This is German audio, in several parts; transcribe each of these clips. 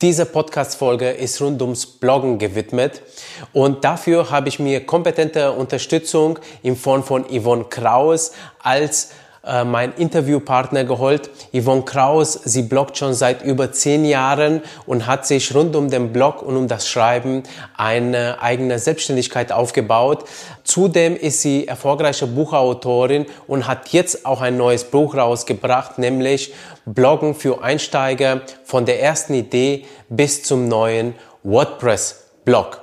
Diese Podcast-Folge ist rund ums Bloggen gewidmet. Und dafür habe ich mir kompetente Unterstützung in Form von Yvonne Kraus als äh, mein Interviewpartner geholt. Yvonne Kraus, sie bloggt schon seit über zehn Jahren und hat sich rund um den Blog und um das Schreiben eine eigene Selbstständigkeit aufgebaut. Zudem ist sie erfolgreiche Buchautorin und hat jetzt auch ein neues Buch rausgebracht, nämlich Bloggen für Einsteiger von der ersten Idee bis zum neuen WordPress-Blog.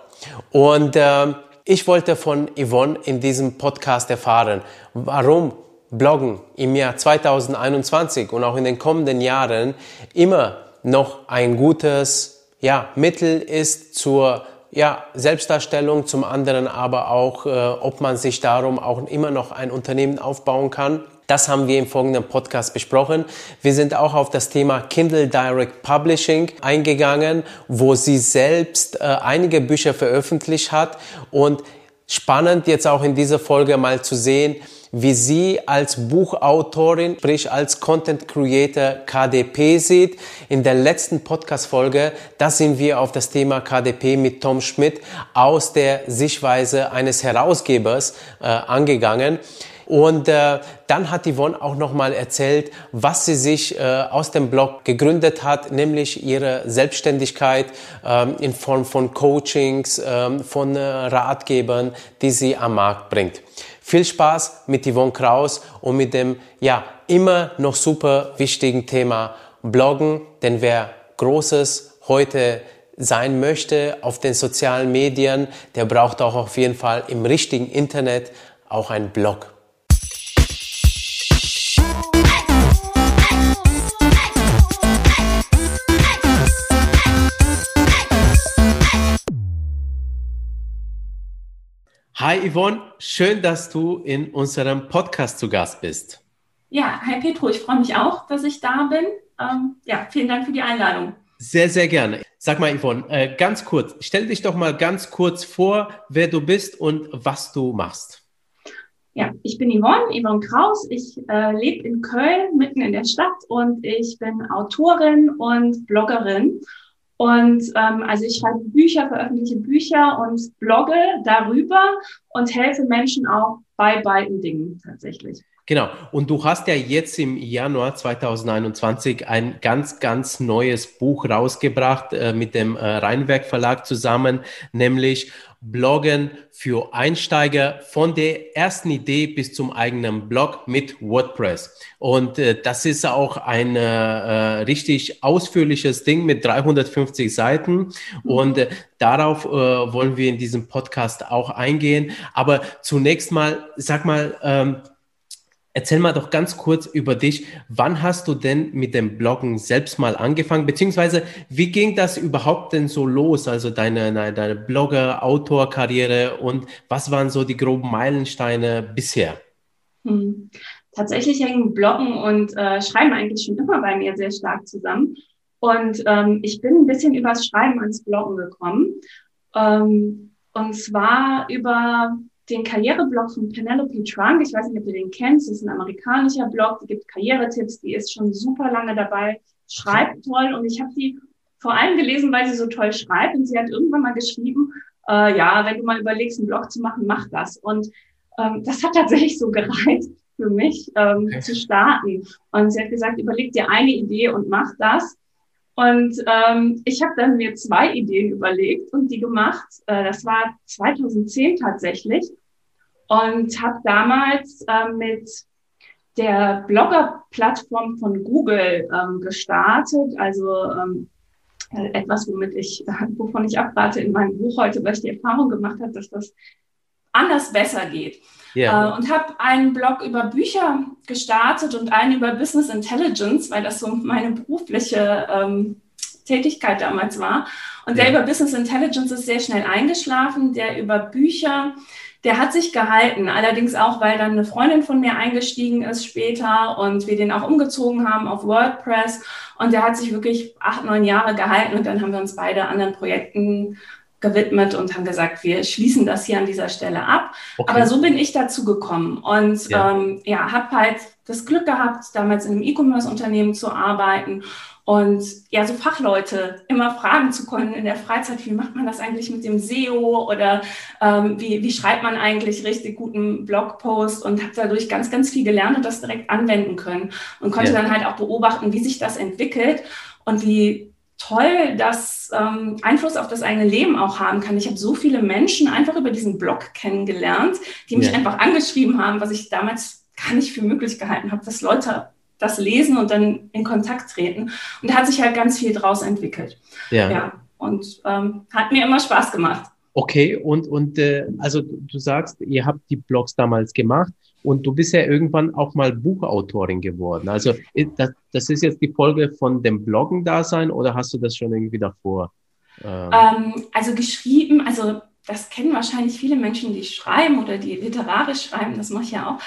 Und äh, ich wollte von Yvonne in diesem Podcast erfahren, warum Bloggen im Jahr 2021 und auch in den kommenden Jahren immer noch ein gutes ja, Mittel ist zur ja, Selbstdarstellung, zum anderen aber auch, äh, ob man sich darum auch immer noch ein Unternehmen aufbauen kann. Das haben wir im folgenden Podcast besprochen. Wir sind auch auf das Thema Kindle Direct Publishing eingegangen, wo sie selbst äh, einige Bücher veröffentlicht hat und spannend jetzt auch in dieser Folge mal zu sehen, wie sie als Buchautorin, sprich als Content Creator KDP sieht. In der letzten Podcast-Folge, da sind wir auf das Thema KDP mit Tom Schmidt aus der Sichtweise eines Herausgebers äh, angegangen. Und äh, dann hat Yvonne auch nochmal erzählt, was sie sich äh, aus dem Blog gegründet hat, nämlich ihre Selbstständigkeit ähm, in Form von Coachings, ähm, von äh, Ratgebern, die sie am Markt bringt. Viel Spaß mit Yvonne Kraus und mit dem ja immer noch super wichtigen Thema Bloggen, denn wer Großes heute sein möchte auf den sozialen Medien, der braucht auch auf jeden Fall im richtigen Internet auch einen Blog. Hi Yvonne, schön, dass du in unserem Podcast zu Gast bist. Ja, hi Petro, ich freue mich auch, dass ich da bin. Ähm, ja, vielen Dank für die Einladung. Sehr, sehr gerne. Sag mal, Yvonne, äh, ganz kurz, stell dich doch mal ganz kurz vor, wer du bist und was du machst. Ja, ich bin Yvonne, Yvonne Kraus. Ich äh, lebe in Köln, mitten in der Stadt und ich bin Autorin und Bloggerin. Und ähm, also ich schreibe Bücher, veröffentliche Bücher und blogge darüber und helfe Menschen auch bei beiden Dingen tatsächlich. Genau. Und du hast ja jetzt im Januar 2021 ein ganz, ganz neues Buch rausgebracht äh, mit dem äh, Rheinwerk Verlag zusammen, nämlich Bloggen für Einsteiger von der ersten Idee bis zum eigenen Blog mit WordPress. Und äh, das ist auch ein äh, richtig ausführliches Ding mit 350 Seiten. Mhm. Und äh, darauf äh, wollen wir in diesem Podcast auch eingehen. Aber zunächst mal, sag mal, ähm, Erzähl mal doch ganz kurz über dich. Wann hast du denn mit dem Bloggen selbst mal angefangen? Beziehungsweise, wie ging das überhaupt denn so los? Also deine, deine Blogger, Autorkarriere und was waren so die groben Meilensteine bisher? Hm. Tatsächlich hängen Bloggen und äh, Schreiben eigentlich schon immer bei mir sehr stark zusammen. Und ähm, ich bin ein bisschen übers Schreiben ans Bloggen gekommen. Ähm, und zwar über den Karriereblog von Penelope Trunk. Ich weiß nicht, ob ihr den kennt. Das ist ein amerikanischer Blog, die gibt Karrieretipps, die ist schon super lange dabei, schreibt toll. Und ich habe sie vor allem gelesen, weil sie so toll schreibt. Und sie hat irgendwann mal geschrieben, äh, ja, wenn du mal überlegst, einen Blog zu machen, mach das. Und ähm, das hat tatsächlich so gereicht für mich ähm, okay. zu starten. Und sie hat gesagt, überleg dir eine Idee und mach das. Und ähm, ich habe dann mir zwei Ideen überlegt und die gemacht. Äh, das war 2010 tatsächlich. Und habe damals äh, mit der Blogger-Plattform von Google ähm, gestartet. Also ähm, etwas, womit ich, wovon ich abrate in meinem Buch heute, weil ich die Erfahrung gemacht habe, dass das anders besser geht. Yeah. Äh, und habe einen Blog über Bücher gestartet und einen über Business Intelligence, weil das so meine berufliche ähm, Tätigkeit damals war. Und der über Business Intelligence ist sehr schnell eingeschlafen, der über Bücher, der hat sich gehalten. Allerdings auch, weil dann eine Freundin von mir eingestiegen ist später und wir den auch umgezogen haben auf WordPress. Und der hat sich wirklich acht, neun Jahre gehalten und dann haben wir uns beide anderen Projekten gewidmet und haben gesagt, wir schließen das hier an dieser Stelle ab. Okay. Aber so bin ich dazu gekommen und ja, ähm, ja habe halt das Glück gehabt, damals in einem E-Commerce-Unternehmen zu arbeiten und ja, so Fachleute immer fragen zu können in der Freizeit, wie macht man das eigentlich mit dem SEO oder ähm, wie, wie schreibt man eigentlich richtig guten Blogpost und habe dadurch ganz, ganz viel gelernt und das direkt anwenden können und konnte ja. dann halt auch beobachten, wie sich das entwickelt und wie toll das ähm, Einfluss auf das eigene Leben auch haben kann. Ich habe so viele Menschen einfach über diesen Blog kennengelernt, die mich ja. einfach angeschrieben haben, was ich damals gar nicht für möglich gehalten habe, dass Leute das lesen und dann in Kontakt treten. Und da hat sich halt ganz viel draus entwickelt. Ja. ja und ähm, hat mir immer Spaß gemacht. Okay, und, und äh, also du sagst, ihr habt die Blogs damals gemacht und du bist ja irgendwann auch mal Buchautorin geworden. Also das, das ist jetzt die Folge von dem Bloggen-Dasein oder hast du das schon irgendwie davor? Ähm, ähm also geschrieben, also das kennen wahrscheinlich viele Menschen, die schreiben oder die literarisch schreiben, das mache ich ja auch.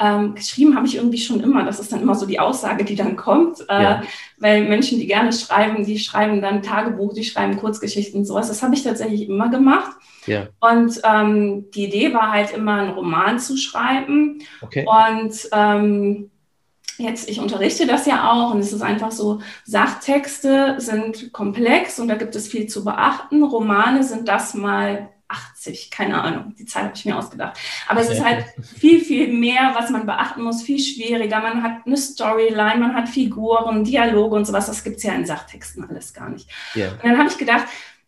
Ähm, geschrieben habe ich irgendwie schon immer. Das ist dann immer so die Aussage, die dann kommt. Äh, ja. Weil Menschen, die gerne schreiben, die schreiben dann Tagebuch, die schreiben Kurzgeschichten und sowas. Das habe ich tatsächlich immer gemacht. Ja. Und ähm, die Idee war halt immer, einen Roman zu schreiben. Okay. Und ähm, jetzt, ich unterrichte das ja auch und es ist einfach so, Sachtexte sind komplex und da gibt es viel zu beachten. Romane sind das mal 80, keine Ahnung, die Zahl habe ich mir ausgedacht. Aber es ist halt viel, viel mehr, was man beachten muss, viel schwieriger. Man hat eine Storyline, man hat Figuren, Dialoge und sowas. Das gibt es ja in Sachtexten alles gar nicht. Ja. Und dann habe ich gedacht,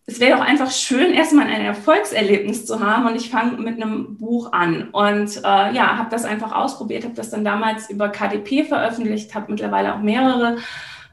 es wäre doch einfach schön, erstmal ein Erfolgserlebnis zu haben und ich fange mit einem Buch an und äh, ja, habe das einfach ausprobiert, habe das dann damals über KDP veröffentlicht, habe mittlerweile auch mehrere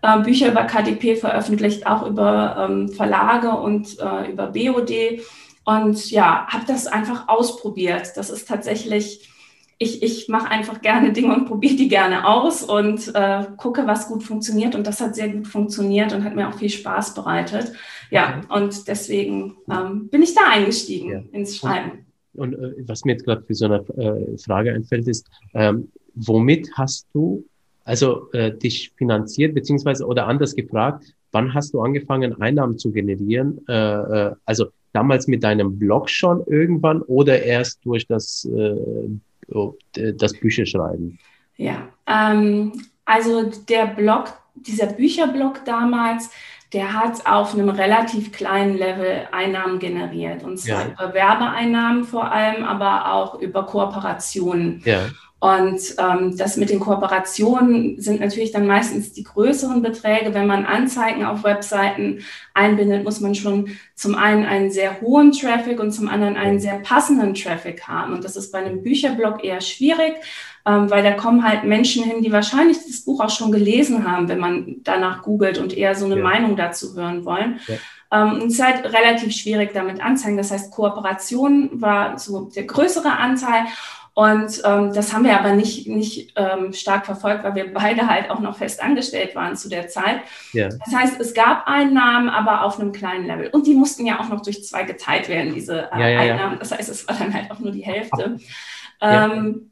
äh, Bücher über KDP veröffentlicht, auch über ähm, Verlage und äh, über BOD und ja, habe das einfach ausprobiert. Das ist tatsächlich, ich, ich mache einfach gerne Dinge und probiere die gerne aus und äh, gucke, was gut funktioniert. Und das hat sehr gut funktioniert und hat mir auch viel Spaß bereitet. Ja, und deswegen ähm, bin ich da eingestiegen ja. ins Schreiben. Und, und äh, was mir jetzt gerade für so eine äh, Frage einfällt, ist, ähm, womit hast du also äh, dich finanziert, beziehungsweise oder anders gefragt, wann hast du angefangen, Einnahmen zu generieren? Äh, äh, also damals mit deinem Blog schon irgendwann oder erst durch das, äh, oh, das Bücherschreiben? Ja, ähm, also der Blog, dieser Bücherblog damals, der hat auf einem relativ kleinen Level Einnahmen generiert. Und zwar ja. über Werbeeinnahmen vor allem, aber auch über Kooperationen. Ja. Und ähm, das mit den Kooperationen sind natürlich dann meistens die größeren Beträge. Wenn man Anzeigen auf Webseiten einbindet, muss man schon zum einen einen sehr hohen Traffic und zum anderen einen sehr passenden Traffic haben. Und das ist bei einem Bücherblog eher schwierig, ähm, weil da kommen halt Menschen hin, die wahrscheinlich das Buch auch schon gelesen haben, wenn man danach googelt und eher so eine ja. Meinung dazu hören wollen. Ja. Ähm, und es ist halt relativ schwierig damit anzeigen. Das heißt, Kooperation war so der größere Anteil. Und ähm, das haben wir aber nicht, nicht ähm, stark verfolgt, weil wir beide halt auch noch fest angestellt waren zu der Zeit. Ja. Das heißt, es gab Einnahmen, aber auf einem kleinen Level. Und die mussten ja auch noch durch zwei geteilt werden, diese äh, ja, ja, Einnahmen. Das heißt, es war dann halt auch nur die Hälfte. Ähm,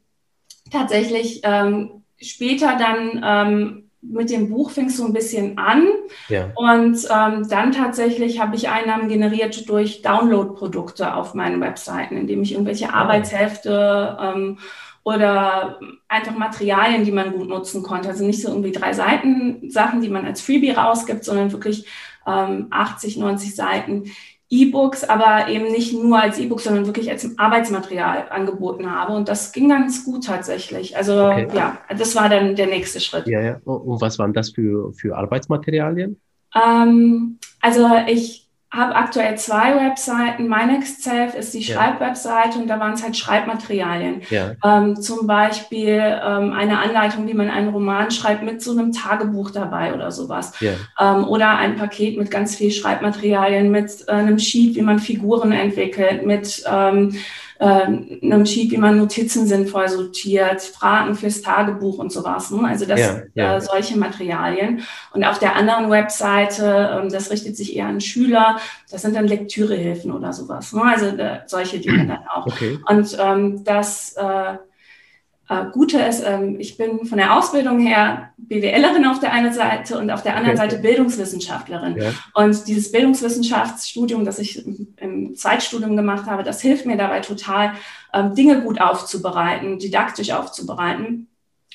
tatsächlich ähm, später dann ähm, mit dem Buch fing es so ein bisschen an. Ja. Und ähm, dann tatsächlich habe ich Einnahmen generiert durch Download-Produkte auf meinen Webseiten, indem ich irgendwelche oh. Arbeitshefte ähm, oder einfach Materialien, die man gut nutzen konnte. Also nicht so irgendwie drei Seiten Sachen, die man als Freebie rausgibt, sondern wirklich ähm, 80, 90 Seiten, E-Books, aber eben nicht nur als E-Book, sondern wirklich als Arbeitsmaterial angeboten habe. Und das ging ganz gut tatsächlich. Also okay. ja, das war dann der nächste Schritt. Ja, ja. Und was waren das für, für Arbeitsmaterialien? Ähm, also ich habe aktuell zwei Webseiten. MyNextSelf ist die Schreibwebseite und da waren es halt Schreibmaterialien. Ja. Ähm, zum Beispiel ähm, eine Anleitung, wie man einen Roman schreibt mit so einem Tagebuch dabei oder sowas. Ja. Ähm, oder ein Paket mit ganz viel Schreibmaterialien, mit äh, einem Sheet, wie man Figuren entwickelt, mit ähm, äh, einem Sheet, wie man Notizen sinnvoll sortiert, Fragen fürs Tagebuch und sowas. Ne? Also das, ja, ja. Äh, solche Materialien. Und auf der anderen Webseite, ähm, das richtet sich eher an Schüler, das sind dann Lektürehilfen oder sowas. Ne? Also äh, solche Dinge dann auch. Okay. Und ähm, das äh, äh, Gute ist, ähm, ich bin von der Ausbildung her BWLerin auf der einen Seite und auf der anderen okay. Seite Bildungswissenschaftlerin. Ja. Und dieses Bildungswissenschaftsstudium, das ich im Zweitstudium gemacht habe, das hilft mir dabei total, ähm, Dinge gut aufzubereiten, didaktisch aufzubereiten.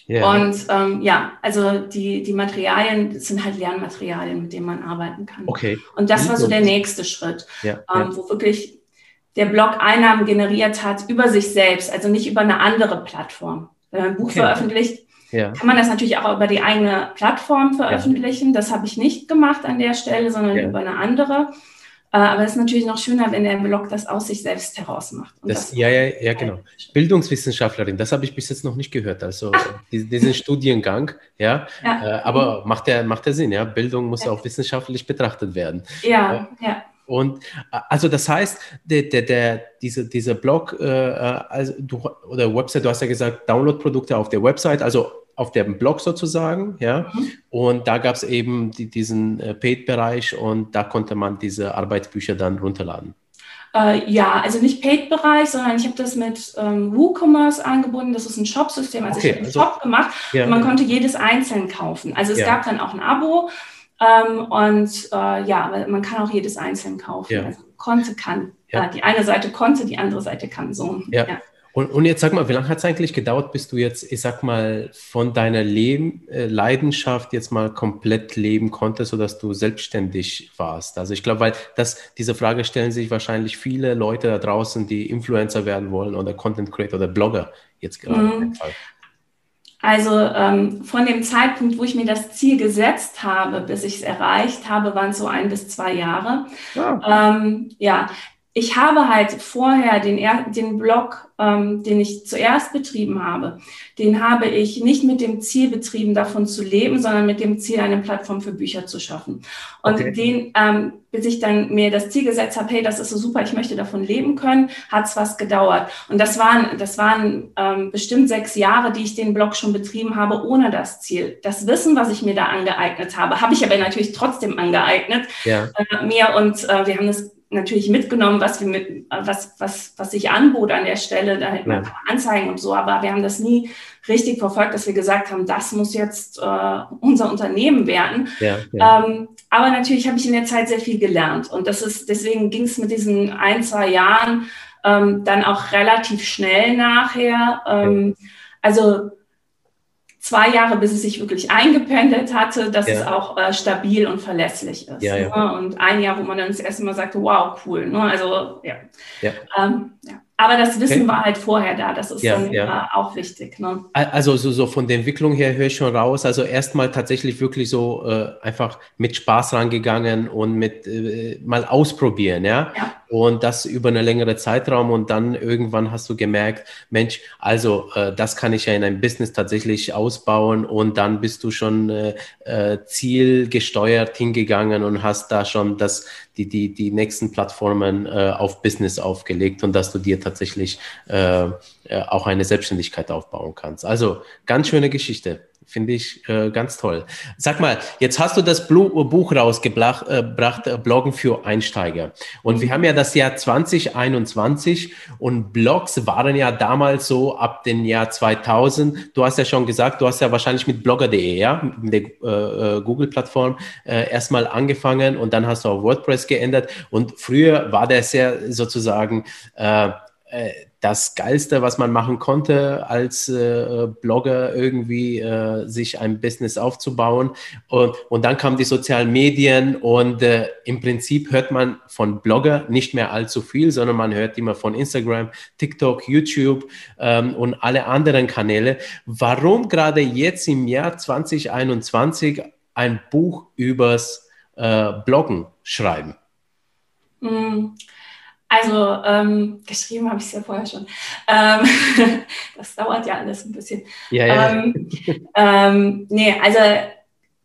Yeah. Und ähm, ja, also die, die Materialien sind halt Lernmaterialien, mit denen man arbeiten kann. Okay. Und das war so der nächste Schritt, ja, ähm, ja. wo wirklich der Blog Einnahmen generiert hat über sich selbst, also nicht über eine andere Plattform. Wenn man ein Buch okay. veröffentlicht, ja. kann man das natürlich auch über die eigene Plattform veröffentlichen. Das habe ich nicht gemacht an der Stelle, sondern über eine andere. Äh, aber es ist natürlich noch schöner, wenn der Blog das aus sich selbst heraus macht. Das, ja, ja, ja, genau. Bildungswissenschaftlerin, das habe ich bis jetzt noch nicht gehört. Also diesen Studiengang, ja. ja. Äh, aber macht der, macht der Sinn, ja. Bildung muss ja. auch wissenschaftlich betrachtet werden. Ja, ja. Und äh, also das heißt, der, der, der, diese, dieser Blog äh, also du, oder Website, du hast ja gesagt, Download-Produkte auf der Website, also auf dem Blog sozusagen, ja. Mhm. Und da gab es eben die, diesen äh, Paid-Bereich und da konnte man diese Arbeitsbücher dann runterladen. Äh, ja, also nicht Paid-Bereich, sondern ich habe das mit ähm, WooCommerce angebunden. Das ist ein Shop-System. Also okay, ich habe einen also, Shop gemacht ja. und man konnte jedes einzeln kaufen. Also es ja. gab dann auch ein Abo. Ähm, und äh, ja, aber man kann auch jedes einzeln kaufen. Ja. Also konnte, kann. Ja. Äh, die eine Seite konnte, die andere Seite kann. So. Ja. ja. Und, und jetzt sag mal, wie lange hat es eigentlich gedauert, bis du jetzt, ich sag mal, von deiner Leben, äh, Leidenschaft jetzt mal komplett leben konntest, sodass du selbstständig warst? Also ich glaube, weil das, diese Frage stellen sich wahrscheinlich viele Leute da draußen, die Influencer werden wollen oder Content Creator oder Blogger jetzt gerade. Mhm. Also ähm, von dem Zeitpunkt, wo ich mir das Ziel gesetzt habe, bis ich es erreicht habe, waren es so ein bis zwei Jahre. Ja, ähm, ja ich habe halt vorher den, den Blog, ähm, den ich zuerst betrieben habe, den habe ich nicht mit dem Ziel betrieben, davon zu leben, sondern mit dem Ziel, eine Plattform für Bücher zu schaffen. Und okay. den, ähm, bis ich dann mir das Ziel gesetzt habe, hey, das ist so super, ich möchte davon leben können, hat es was gedauert. Und das waren, das waren ähm, bestimmt sechs Jahre, die ich den Blog schon betrieben habe, ohne das Ziel. Das Wissen, was ich mir da angeeignet habe, habe ich aber natürlich trotzdem angeeignet. Ja. Äh, mir und äh, wir haben das natürlich mitgenommen, was wir mit, was, was, was sich anbot an der Stelle, da hätten wir ja. Anzeigen und so, aber wir haben das nie richtig verfolgt, dass wir gesagt haben, das muss jetzt äh, unser Unternehmen werden. Ja, ja. Ähm, aber natürlich habe ich in der Zeit sehr viel gelernt und das ist, deswegen ging es mit diesen ein, zwei Jahren ähm, dann auch relativ schnell nachher. Ähm, also zwei Jahre, bis es sich wirklich eingependelt hatte, dass ja. es auch äh, stabil und verlässlich ist. Ja, ja. Ne? Und ein Jahr, wo man dann das erste Mal sagte, wow, cool. Ne? Also ja. Ähm, ja. Aber das Wissen okay. war halt vorher da, das ist ja, dann ja. Äh, auch wichtig. Ne? Also so, so von der Entwicklung her höre ich schon raus. Also erstmal tatsächlich wirklich so äh, einfach mit Spaß rangegangen und mit äh, mal ausprobieren, ja? ja. Und das über eine längere Zeitraum und dann irgendwann hast du gemerkt, Mensch, also äh, das kann ich ja in einem Business tatsächlich ausbauen und dann bist du schon äh, äh, zielgesteuert hingegangen und hast da schon das, die, die, die nächsten Plattformen äh, auf Business aufgelegt und dass du dir tatsächlich äh, äh, auch eine Selbstständigkeit aufbauen kannst. Also ganz schöne Geschichte. Finde ich äh, ganz toll. Sag mal, jetzt hast du das Buch rausgebracht, äh, äh, Bloggen für Einsteiger. Und wir haben ja das Jahr 2021 und Blogs waren ja damals so ab dem Jahr 2000. Du hast ja schon gesagt, du hast ja wahrscheinlich mit blogger.de, ja, mit der äh, äh, Google-Plattform äh, erstmal angefangen und dann hast du auf WordPress geändert. Und früher war das ja sozusagen äh, äh, das Geilste, was man machen konnte, als äh, Blogger irgendwie äh, sich ein Business aufzubauen. Und, und dann kamen die sozialen Medien und äh, im Prinzip hört man von Blogger nicht mehr allzu viel, sondern man hört immer von Instagram, TikTok, YouTube ähm, und alle anderen Kanäle. Warum gerade jetzt im Jahr 2021 ein Buch übers äh, Bloggen schreiben? Mm. Also ähm, geschrieben habe ich es ja vorher schon. Ähm, das dauert ja alles ein bisschen. Ja, ja. Ähm, ähm, nee, also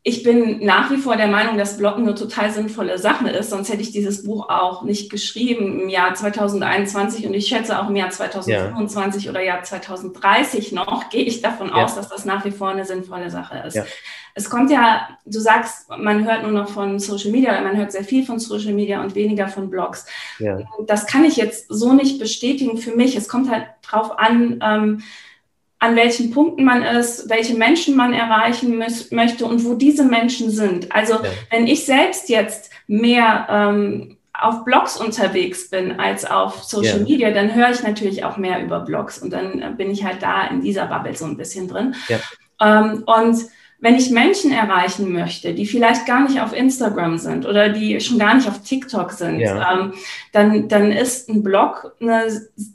ich bin nach wie vor der Meinung, dass Bloggen eine total sinnvolle Sache ist, sonst hätte ich dieses Buch auch nicht geschrieben im Jahr 2021 und ich schätze auch im Jahr 2025 ja. oder Jahr 2030 noch, gehe ich davon ja. aus, dass das nach wie vor eine sinnvolle Sache ist. Ja. Es kommt ja, du sagst, man hört nur noch von Social Media, man hört sehr viel von Social Media und weniger von Blogs. Das kann ich jetzt so nicht bestätigen für mich. Es kommt halt drauf an, ähm, an welchen Punkten man ist, welche Menschen man erreichen möchte und wo diese Menschen sind. Also ja. wenn ich selbst jetzt mehr ähm, auf Blogs unterwegs bin als auf Social ja. Media, dann höre ich natürlich auch mehr über Blogs und dann äh, bin ich halt da in dieser Bubble so ein bisschen drin. Ja. Ähm, und wenn ich Menschen erreichen möchte, die vielleicht gar nicht auf Instagram sind oder die schon gar nicht auf TikTok sind, ja. ähm, dann, dann ist ein Blog eine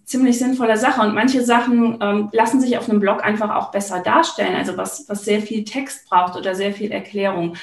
ziemlich sinnvolle Sache. Und manche Sachen ähm, lassen sich auf einem Blog einfach auch besser darstellen, also was, was sehr viel Text braucht oder sehr viel Erklärung.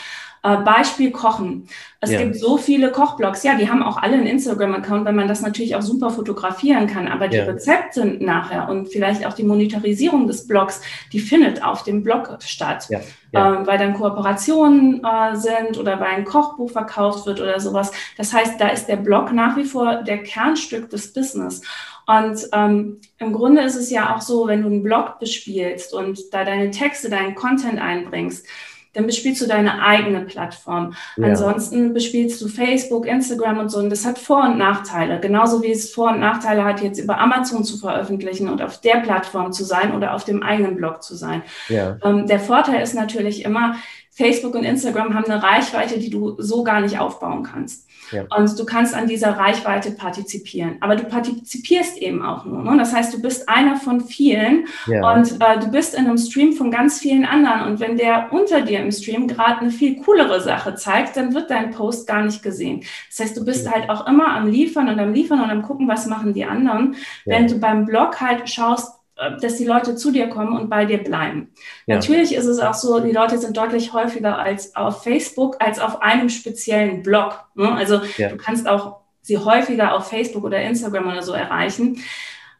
Äh, Beispiel Kochen. Es ja. gibt so viele Kochblogs. Ja, die haben auch alle einen Instagram-Account, weil man das natürlich auch super fotografieren kann. Aber die ja. Rezepte nachher und vielleicht auch die Monetarisierung des Blogs, die findet auf dem Blog statt. Ja. Ähm, weil dann Kooperationen äh, sind oder weil ein Kochbuch verkauft wird oder sowas. Das heißt, da ist der Blog nach wie vor der Kernstück des Business. Und ähm, im Grunde ist es ja auch so, wenn du einen Blog bespielst und da deine Texte, deinen Content einbringst, dann bespielst du deine eigene Plattform. Ja. Ansonsten bespielst du Facebook, Instagram und so. Und das hat Vor- und Nachteile. Genauso wie es Vor- und Nachteile hat, jetzt über Amazon zu veröffentlichen und auf der Plattform zu sein oder auf dem eigenen Blog zu sein. Ja. Ähm, der Vorteil ist natürlich immer, Facebook und Instagram haben eine Reichweite, die du so gar nicht aufbauen kannst. Ja. Und du kannst an dieser Reichweite partizipieren. Aber du partizipierst eben auch nur. Ne? Das heißt, du bist einer von vielen ja. und äh, du bist in einem Stream von ganz vielen anderen. Und wenn der unter dir im Stream gerade eine viel coolere Sache zeigt, dann wird dein Post gar nicht gesehen. Das heißt, du bist ja. halt auch immer am Liefern und am Liefern und am gucken, was machen die anderen. Wenn du beim Blog halt schaust, dass die Leute zu dir kommen und bei dir bleiben. Ja. Natürlich ist es auch so, die Leute sind deutlich häufiger als auf Facebook als auf einem speziellen Blog. Ne? Also ja. du kannst auch sie häufiger auf Facebook oder Instagram oder so erreichen.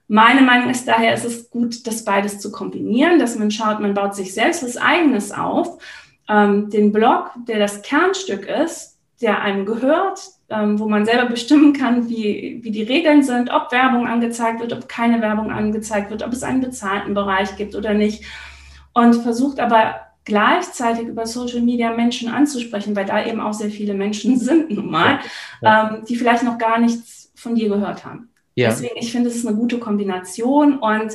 Meine Meinung ist daher, ist es gut, das beides zu kombinieren, dass man schaut, man baut sich selbst was Eigenes auf. Ähm, den Blog, der das Kernstück ist, der einem gehört, ähm, wo man selber bestimmen kann, wie, wie die Regeln sind, ob Werbung angezeigt wird, ob keine Werbung angezeigt wird, ob es einen bezahlten Bereich gibt oder nicht. Und versucht aber gleichzeitig über Social Media Menschen anzusprechen, weil da eben auch sehr viele Menschen sind nun mal, ja. ähm, die vielleicht noch gar nichts von dir gehört haben. Ja. Deswegen, ich finde, es ist eine gute Kombination und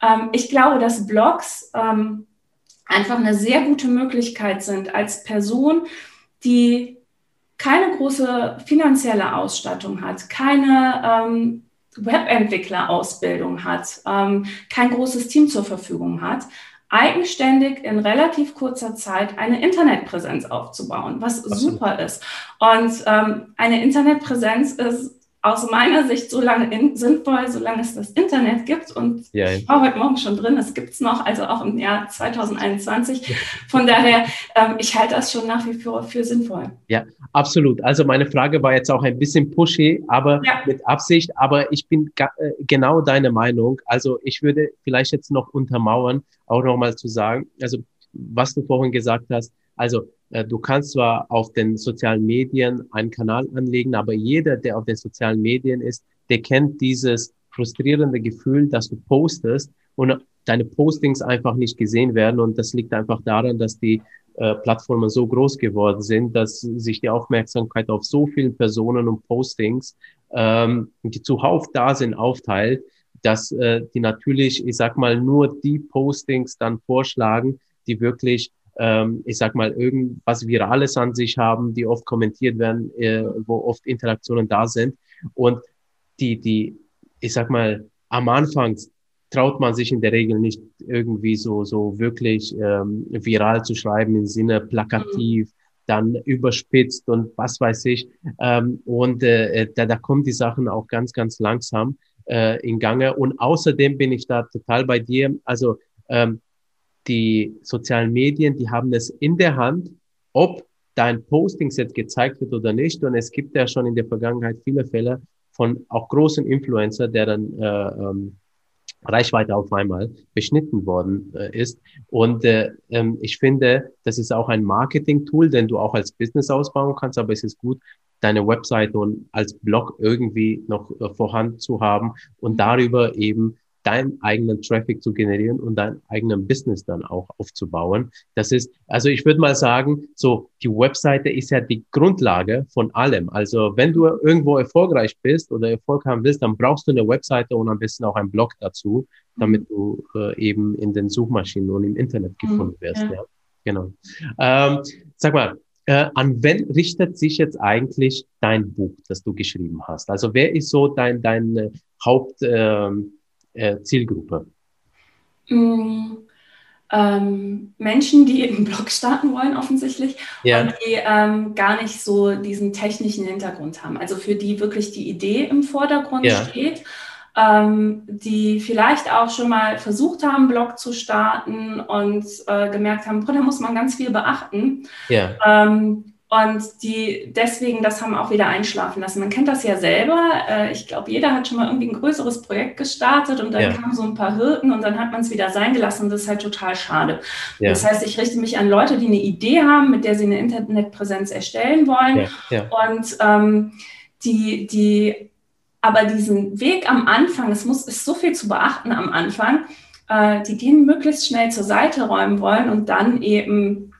ähm, ich glaube, dass Blogs ähm, einfach eine sehr gute Möglichkeit sind als Person, die keine große finanzielle Ausstattung hat, keine ähm, Webentwicklerausbildung hat, ähm, kein großes Team zur Verfügung hat, eigenständig in relativ kurzer Zeit eine Internetpräsenz aufzubauen, was Absolut. super ist. Und ähm, eine Internetpräsenz ist aus meiner Sicht so lange in, sinnvoll, solange es das Internet gibt. Und ja, ich war heute Morgen schon drin, es gibt es noch, also auch im Jahr 2021. Von daher, ähm, ich halte das schon nach wie vor für sinnvoll. Ja, absolut. Also meine Frage war jetzt auch ein bisschen pushy, aber ja. mit Absicht. Aber ich bin äh, genau deine Meinung. Also ich würde vielleicht jetzt noch untermauern, auch nochmal zu sagen, also was du vorhin gesagt hast, also du kannst zwar auf den sozialen Medien einen Kanal anlegen, aber jeder, der auf den sozialen Medien ist, der kennt dieses frustrierende Gefühl, dass du postest und deine Postings einfach nicht gesehen werden. Und das liegt einfach daran, dass die äh, Plattformen so groß geworden sind, dass sich die Aufmerksamkeit auf so vielen Personen und Postings, ähm, die zuhauf da sind, aufteilt, dass äh, die natürlich, ich sag mal, nur die Postings dann vorschlagen, die wirklich ähm, ich sag mal, irgendwas Virales an sich haben, die oft kommentiert werden, äh, wo oft Interaktionen da sind. Und die, die, ich sag mal, am Anfang traut man sich in der Regel nicht irgendwie so, so wirklich ähm, viral zu schreiben im Sinne plakativ, mhm. dann überspitzt und was weiß ich. Ähm, und äh, da, da kommen die Sachen auch ganz, ganz langsam äh, in Gange. Und außerdem bin ich da total bei dir. Also ähm, die sozialen Medien, die haben es in der Hand, ob dein Postingset gezeigt wird oder nicht. Und es gibt ja schon in der Vergangenheit viele Fälle von auch großen Influencer, der dann äh, ähm, Reichweite auf einmal beschnitten worden äh, ist. Und äh, ähm, ich finde, das ist auch ein Marketing-Tool, den du auch als Business ausbauen kannst, aber es ist gut, deine Webseite und als Blog irgendwie noch äh, vorhanden zu haben und darüber eben deinen eigenen Traffic zu generieren und dein eigenen Business dann auch aufzubauen. Das ist, also ich würde mal sagen, so die Webseite ist ja die Grundlage von allem. Also wenn du irgendwo erfolgreich bist oder Erfolg haben willst, dann brauchst du eine Webseite und am besten auch einen Blog dazu, damit du äh, eben in den Suchmaschinen und im Internet mhm, gefunden wirst. Ja. ja. Genau. Ähm, sag mal, äh, an wen richtet sich jetzt eigentlich dein Buch, das du geschrieben hast? Also wer ist so dein, dein äh, Haupt, ähm, äh, Zielgruppe? Mm, ähm, Menschen, die einen Blog starten wollen, offensichtlich, Ja. und die ähm, gar nicht so diesen technischen Hintergrund haben. Also für die wirklich die Idee im Vordergrund Ja. steht, ähm, die vielleicht auch schon mal versucht haben, Blog zu starten und äh, gemerkt haben, boah, da muss man ganz viel beachten. Ja. Ähm, und die deswegen das haben auch wieder einschlafen lassen. Man kennt das ja selber. Äh, ich glaube, jeder hat schon mal irgendwie ein größeres Projekt gestartet und dann Ja. kamen so ein paar Hürden und dann hat man es wieder sein gelassen. Und das ist halt total schade. Ja. Das heißt, ich richte mich an Leute, die eine Idee haben, mit der sie eine Internetpräsenz erstellen wollen. Ja. und ähm, die, die aber diesen Weg am Anfang, es muss, ist so viel zu beachten am Anfang, äh, die den möglichst schnell zur Seite räumen wollen und dann eben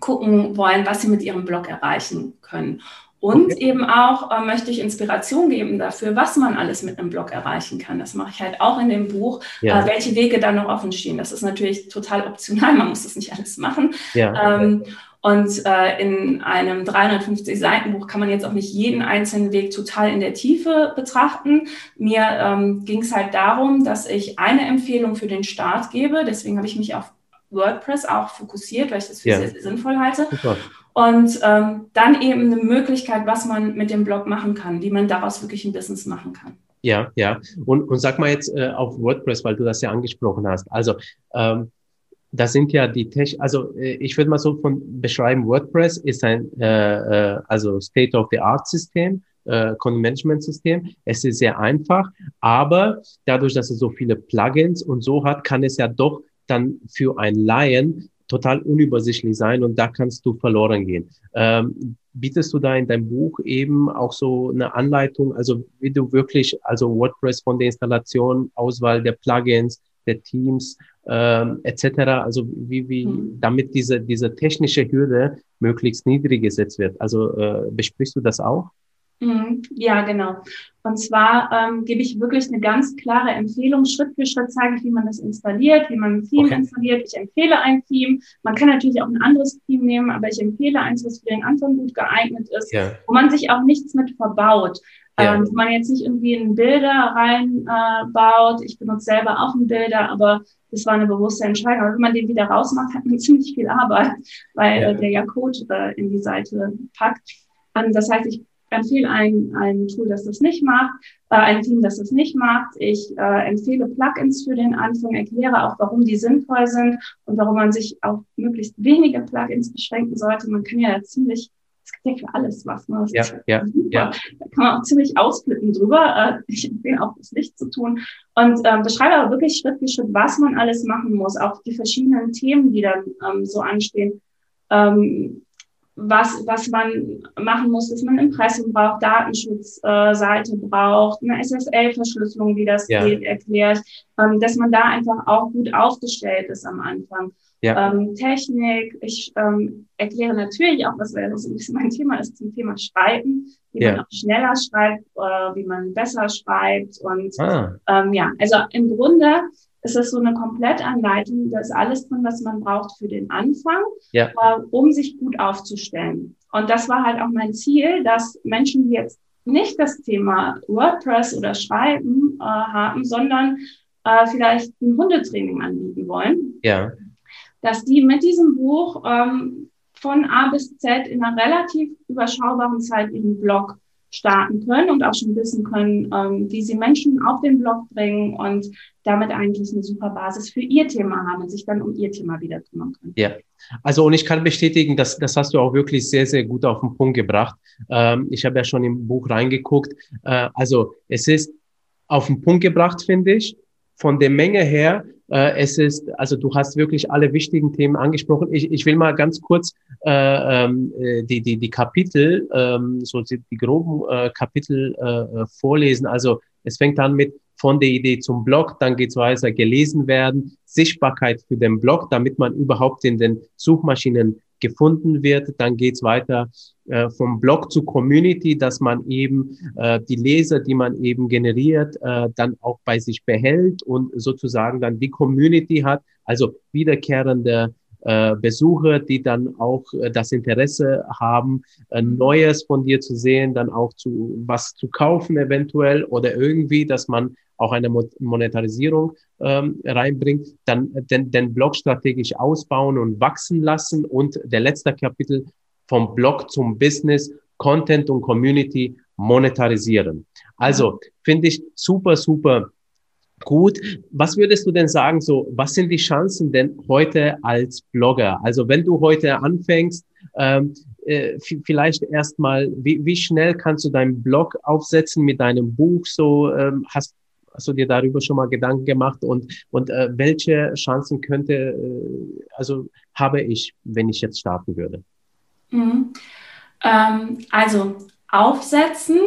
gucken wollen, was sie mit ihrem Blog erreichen können. Und Okay. eben auch äh, möchte ich Inspiration geben dafür, was man alles mit einem Blog erreichen kann. Das mache ich halt auch in dem Buch, Ja. äh, welche Wege da noch offen stehen. Das ist natürlich total optional, man muss das nicht alles machen. Ja. Ähm, und äh, in einem 350-Seiten-Buch kann man jetzt auch nicht jeden einzelnen Weg total in der Tiefe betrachten. Mir ähm, ging es halt darum, dass ich eine Empfehlung für den Start gebe. Deswegen habe ich mich auf WordPress auch fokussiert, weil ich das für Ja. sehr, sehr sinnvoll halte. Super. Und ähm, dann eben eine Möglichkeit, was man mit dem Blog machen kann, wie man daraus wirklich ein Business machen kann. Ja, ja. Und, und sag mal jetzt äh, auf WordPress, weil du das ja angesprochen hast. Also, ähm, das sind ja die Tech, also äh, ich würde mal so von beschreiben, WordPress ist ein äh, äh, also State-of-the-Art-System, äh, Content-Management-System. Es ist sehr einfach, aber dadurch, dass es so viele Plugins und so hat, kann es ja doch dann für einen Laien total unübersichtlich sein und da kannst du verloren gehen. Ähm, bietest du da in deinem Buch eben auch so eine Anleitung, also wie du wirklich, also WordPress von der Installation, Auswahl der Plugins, der Teams ähm, etc., also wie, wie Mhm. damit diese, diese technische Hürde möglichst niedrig gesetzt wird. Also äh, besprichst du das auch? Mhm, Ja, genau. Und zwar ähm, gebe ich wirklich eine ganz klare Empfehlung. Schritt für Schritt zeige ich, wie man das installiert, wie man ein Theme Okay. installiert. Ich empfehle ein Theme. Man kann natürlich auch ein anderes Theme nehmen, aber ich empfehle eins, was für den Anfang gut geeignet ist, Ja. wo man sich auch nichts mit verbaut. Ja. Ähm, wo man jetzt nicht irgendwie einen Bilder reinbaut. Äh, ich benutze selber auch einen Bilder, aber das war eine bewusste Entscheidung. Aber wenn man den wieder rausmacht, hat man ziemlich viel Arbeit, weil Ja. äh, der ja Code äh, in die Seite packt. Ähm, das heißt, ich empfehle ein, ein Tool, das das nicht macht, äh, ein Team, das das nicht macht. Ich äh, empfehle Plugins für den Anfang, erkläre auch, warum die sinnvoll sind und warum man sich auf möglichst wenige Plugins beschränken sollte. Man kann ja ziemlich, es gibt ja für alles was. Ne? Das Ja, ist ja, super. ja. Da kann man auch ziemlich ausflippen drüber. Äh, ich empfehle auch, das nicht zu tun. Und ähm, beschreibe aber wirklich Schritt für Schritt, was man alles machen muss, auch die verschiedenen Themen, die dann ähm, so anstehen. Ähm, was, was man machen muss, dass man Impressum braucht, Datenschutzseite äh, braucht, eine SSL-Verschlüsselung, wie das Ja. geht, erklärt, ähm, dass man da einfach auch gut aufgestellt ist am Anfang. Ja. Ähm, Technik, ich ähm, erkläre natürlich auch, was so ein bisschen mein Thema ist, zum Thema Schreiben, wie Ja. man auch schneller schreibt, äh, wie man besser schreibt und Ah, ähm, ja, also im Grunde ist es so eine Komplettanleitung, da ist alles drin, was man braucht für den Anfang, Ja. äh, um sich gut aufzustellen. Und das war halt auch mein Ziel, dass Menschen, die jetzt nicht das Thema WordPress oder Schreiben äh, haben, sondern äh, vielleicht ein Hundetraining anbieten wollen, ja, dass die mit diesem Buch ähm, von A bis Z in einer relativ überschaubaren Zeit ihren Blog starten können und auch schon wissen können, ähm, wie sie Menschen auf den Blog bringen und damit eigentlich eine super Basis für ihr Thema haben und sich dann um ihr Thema wieder kümmern können. Ja, also und ich kann bestätigen, dass das hast du auch wirklich sehr, sehr gut auf den Punkt gebracht. Ähm, ich habe ja schon im Buch reingeguckt. Äh, also es ist auf den Punkt gebracht, finde ich. Von der Menge her, es ist, also du hast wirklich alle wichtigen Themen angesprochen. Ich, ich will mal ganz kurz äh, ähm, äh, die, die, die Kapitel, ähm, so die, die groben äh, Kapitel äh, äh, vorlesen. Also es fängt an mit von der Idee zum Blog, dann geht's weiter, gelesen werden, Sichtbarkeit für den Blog, damit man überhaupt in den Suchmaschinen gefunden wird. Dann geht's weiter äh, vom Blog zu Community, dass man eben äh, die Leser, die man eben generiert, äh, dann auch bei sich behält und sozusagen dann die Community hat, also wiederkehrende äh, Besucher, die dann auch äh, das Interesse haben, äh, Neues von dir zu sehen, dann auch zu was zu kaufen eventuell oder irgendwie, dass man auch eine Monetarisierung ähm, reinbringt, dann den, den Blog strategisch ausbauen und wachsen lassen und der letzte Kapitel vom Blog zum Business, Content und Community monetarisieren. Also finde ich super, super gut. Was würdest du denn sagen, so, was sind die Chancen denn heute als Blogger? Also wenn du heute anfängst, ähm, äh, vielleicht erstmal, wie, wie schnell kannst du deinen Blog aufsetzen mit deinem Buch? So ähm, hast, hast du dir darüber schon mal Gedanken gemacht und und äh, welche Chancen könnte äh, also habe ich, wenn ich jetzt starten würde? Mhm. Ähm, also aufsetzen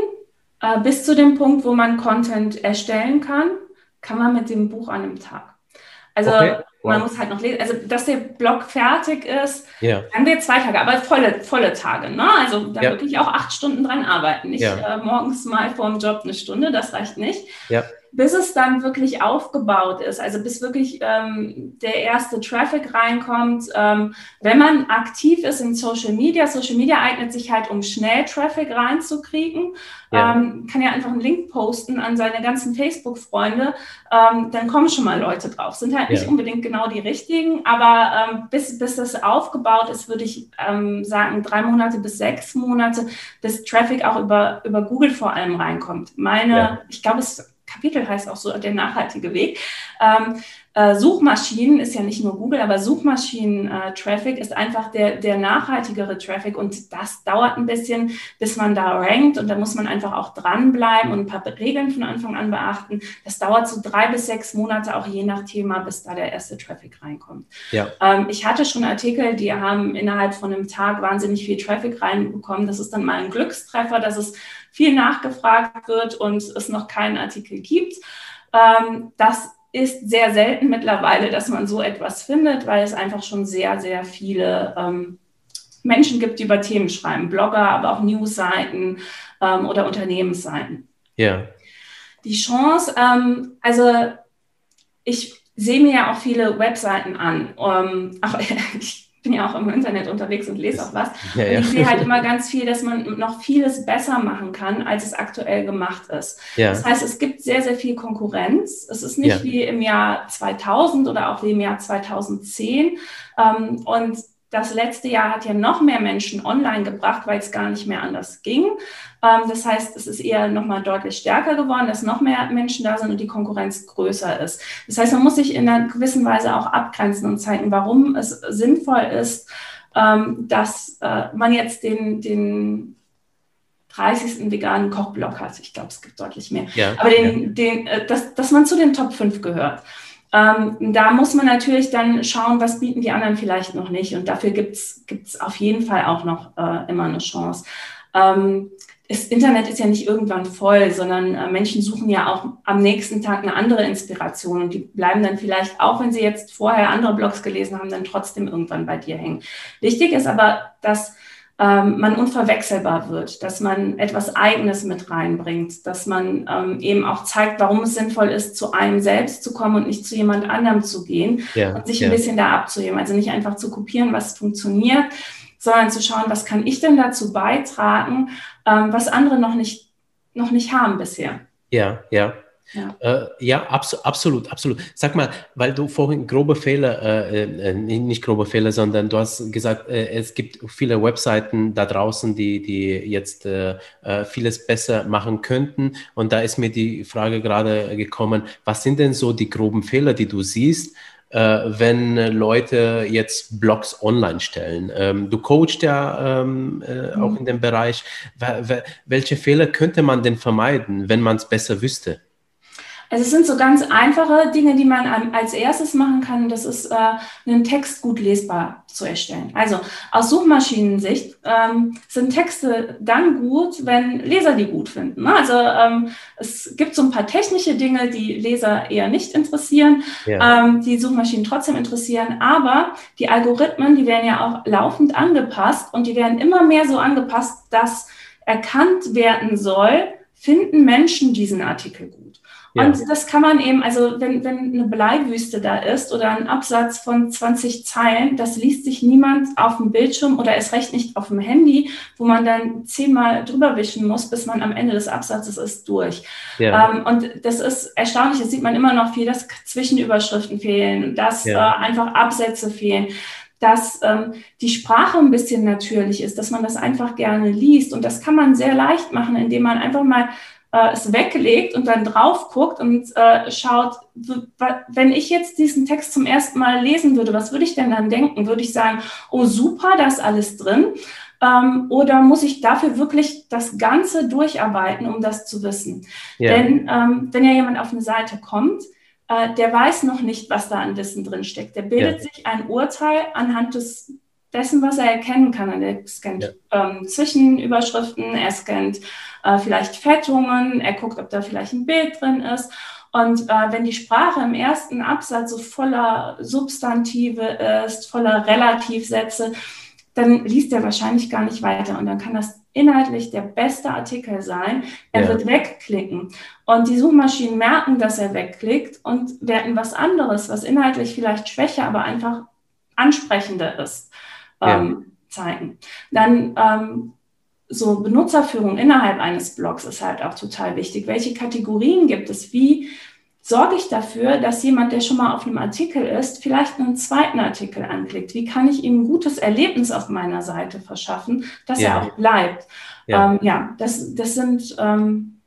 äh, bis zu dem Punkt, wo man Content erstellen kann, kann man mit dem Buch an einem Tag. Also okay. wow. man muss halt noch lesen. Also dass der Blog fertig ist, ja. dann wir zwei Tage, aber volle, volle Tage. Ne? Also da ja. wirklich auch acht Stunden dran arbeiten. Nicht ja. äh, morgens mal vor dem Job eine Stunde, das reicht nicht. Ja bis es dann wirklich aufgebaut ist, also bis wirklich ähm, der erste Traffic reinkommt. Ähm, wenn man aktiv ist in Social Media, Social Media eignet sich halt, um schnell Traffic reinzukriegen, ja. ähm, kann ja einfach einen Link posten an seine ganzen Facebook-Freunde, ähm, dann kommen schon mal Leute drauf. Sind halt nicht unbedingt genau die richtigen, aber ähm, bis, bis das aufgebaut ist, würde ich ähm, sagen, drei Monate bis sechs Monate, bis Traffic auch über, über Google vor allem reinkommt. Meine, ja. ich glaube, es Kapitel heißt auch so der nachhaltige Weg. Ähm, äh, Suchmaschinen ist ja nicht nur Google, aber Suchmaschinen-Traffic äh, ist einfach der, der nachhaltigere Traffic und das dauert ein bisschen, bis man da rankt und da muss man einfach auch dranbleiben und ein paar Regeln von Anfang an beachten. Das dauert so drei bis sechs Monate, auch je nach Thema, bis da der erste Traffic reinkommt. Ja. Ähm, ich hatte schon Artikel, die haben innerhalb von einem Tag wahnsinnig viel Traffic reinbekommen. Das ist dann mal ein Glückstreffer, dass es viel nachgefragt wird und es noch keinen Artikel gibt. Ähm, das ist sehr selten mittlerweile, dass man so etwas findet, weil es einfach schon sehr, sehr viele ähm, Menschen gibt, die über Themen schreiben. Blogger, aber auch Newsseiten ähm, oder Unternehmensseiten. Ja. Die Chance, ähm, also ich sehe mir ja auch viele Webseiten an. Ähm, auch, ich bin ja auch im Internet unterwegs und lese auch was. Ja, ja. Und ich sehe halt immer ganz viel, dass man noch vieles besser machen kann, als es aktuell gemacht ist. Ja. Das heißt, es gibt sehr, sehr viel Konkurrenz. Es ist nicht wie im Jahr 2000 oder auch wie im Jahr 2010. Ähm, und das letzte Jahr hat ja noch mehr Menschen online gebracht, weil es gar nicht mehr anders ging. Ähm, das heißt, es ist eher nochmal deutlich stärker geworden, dass noch mehr Menschen da sind und die Konkurrenz größer ist. Das heißt, man muss sich in einer gewissen Weise auch abgrenzen und zeigen, warum es sinnvoll ist, ähm, dass äh, man jetzt den, den 30. veganen Kochblock hat. Ich glaube, es gibt deutlich mehr. Ja, Aber den, ja. den, äh, dass, dass man zu den Top 5 gehört. Ähm, da muss man natürlich dann schauen, was bieten die anderen vielleicht noch nicht. Und dafür gibt es auf jeden Fall auch noch äh, immer eine Chance. Ähm, das Internet ist ja nicht irgendwann voll, sondern äh, Menschen suchen ja auch am nächsten Tag eine andere Inspiration und die bleiben dann vielleicht, auch wenn sie jetzt vorher andere Blogs gelesen haben, dann trotzdem irgendwann bei dir hängen. Wichtig ist aber, dass ähm, man unverwechselbar wird, dass man etwas Eigenes mit reinbringt, dass man ähm, eben auch zeigt, warum es sinnvoll ist, zu einem selbst zu kommen und nicht zu jemand anderem zu gehen ja, und sich ja. ein bisschen da abzuheben. Also nicht einfach zu kopieren, was funktioniert, sondern zu schauen, was kann ich denn dazu beitragen, ähm, was andere noch nicht, noch nicht haben bisher. Ja, ja. Ja, äh, ja abso absolut, absolut. Sag mal, weil du vorhin grobe Fehler, äh, äh, nicht grobe Fehler, sondern du hast gesagt, äh, es gibt viele Webseiten da draußen, die, die jetzt äh, äh, vieles besser machen könnten. Und da ist mir die Frage gerade gekommen, was sind denn so die groben Fehler, die du siehst? wenn Leute jetzt Blogs online stellen. Ähm, du coachst ja ähm, äh, mhm. auch in dem Bereich. Welche Fehler könnte man denn vermeiden, wenn man es besser wüsste? Also es sind so ganz einfache Dinge, die man als erstes machen kann. Das ist, äh, einen Text gut lesbar zu erstellen. Also aus Suchmaschinensicht ähm, sind Texte dann gut, wenn Leser die gut finden. Ne? Also ähm, es gibt so ein paar technische Dinge, die Leser eher nicht interessieren, ja. ähm, die Suchmaschinen trotzdem interessieren. Aber die Algorithmen, die werden ja auch laufend angepasst und die werden immer mehr so angepasst, dass erkannt werden soll, finden Menschen diesen Artikel gut. Ja. Und das kann man eben, also wenn, wenn eine Bleiwüste da ist oder ein Absatz von 20 Zeilen, das liest sich niemand auf dem Bildschirm oder erst recht nicht auf dem Handy, wo man dann zehnmal drüber wischen muss, bis man am Ende des Absatzes ist durch. Ja. Ähm, und das ist erstaunlich, das sieht man immer noch viel, dass Zwischenüberschriften fehlen, dass ja. äh, einfach Absätze fehlen dass ähm, die Sprache ein bisschen natürlich ist, dass man das einfach gerne liest. Und das kann man sehr leicht machen, indem man einfach mal äh, es weglegt und dann drauf guckt und äh, schaut, wenn ich jetzt diesen Text zum ersten Mal lesen würde, was würde ich denn dann denken? Würde ich sagen, oh super, da ist alles drin? Ähm, oder muss ich dafür wirklich das Ganze durcharbeiten, um das zu wissen? Ja. Denn ähm, wenn ja jemand auf eine Seite kommt, äh, der weiß noch nicht, was da an Wissen drin steckt. Der bildet ja. sich ein Urteil anhand des, dessen, was er erkennen kann. Er scannt ja. ähm, Zwischenüberschriften, er scannt äh, vielleicht Fettungen, er guckt, ob da vielleicht ein Bild drin ist. Und äh, wenn die Sprache im ersten Absatz so voller Substantive ist, voller Relativsätze, dann liest er wahrscheinlich gar nicht weiter. Und dann kann das inhaltlich der beste Artikel sein. Er ja. wird wegklicken. Und die Suchmaschinen merken, dass er wegklickt und werden was anderes, was inhaltlich vielleicht schwächer, aber einfach ansprechender ist, ähm, zeigen. Dann ähm, so Benutzerführung innerhalb eines Blogs ist halt auch total wichtig. Welche Kategorien gibt es? Wie sorge ich dafür, dass jemand, der schon mal auf einem Artikel ist, vielleicht einen zweiten Artikel anklickt? Wie kann ich ihm ein gutes Erlebnis auf meiner Seite verschaffen, dass ja. er auch bleibt? Ja, ähm, ja das, das sind ähm,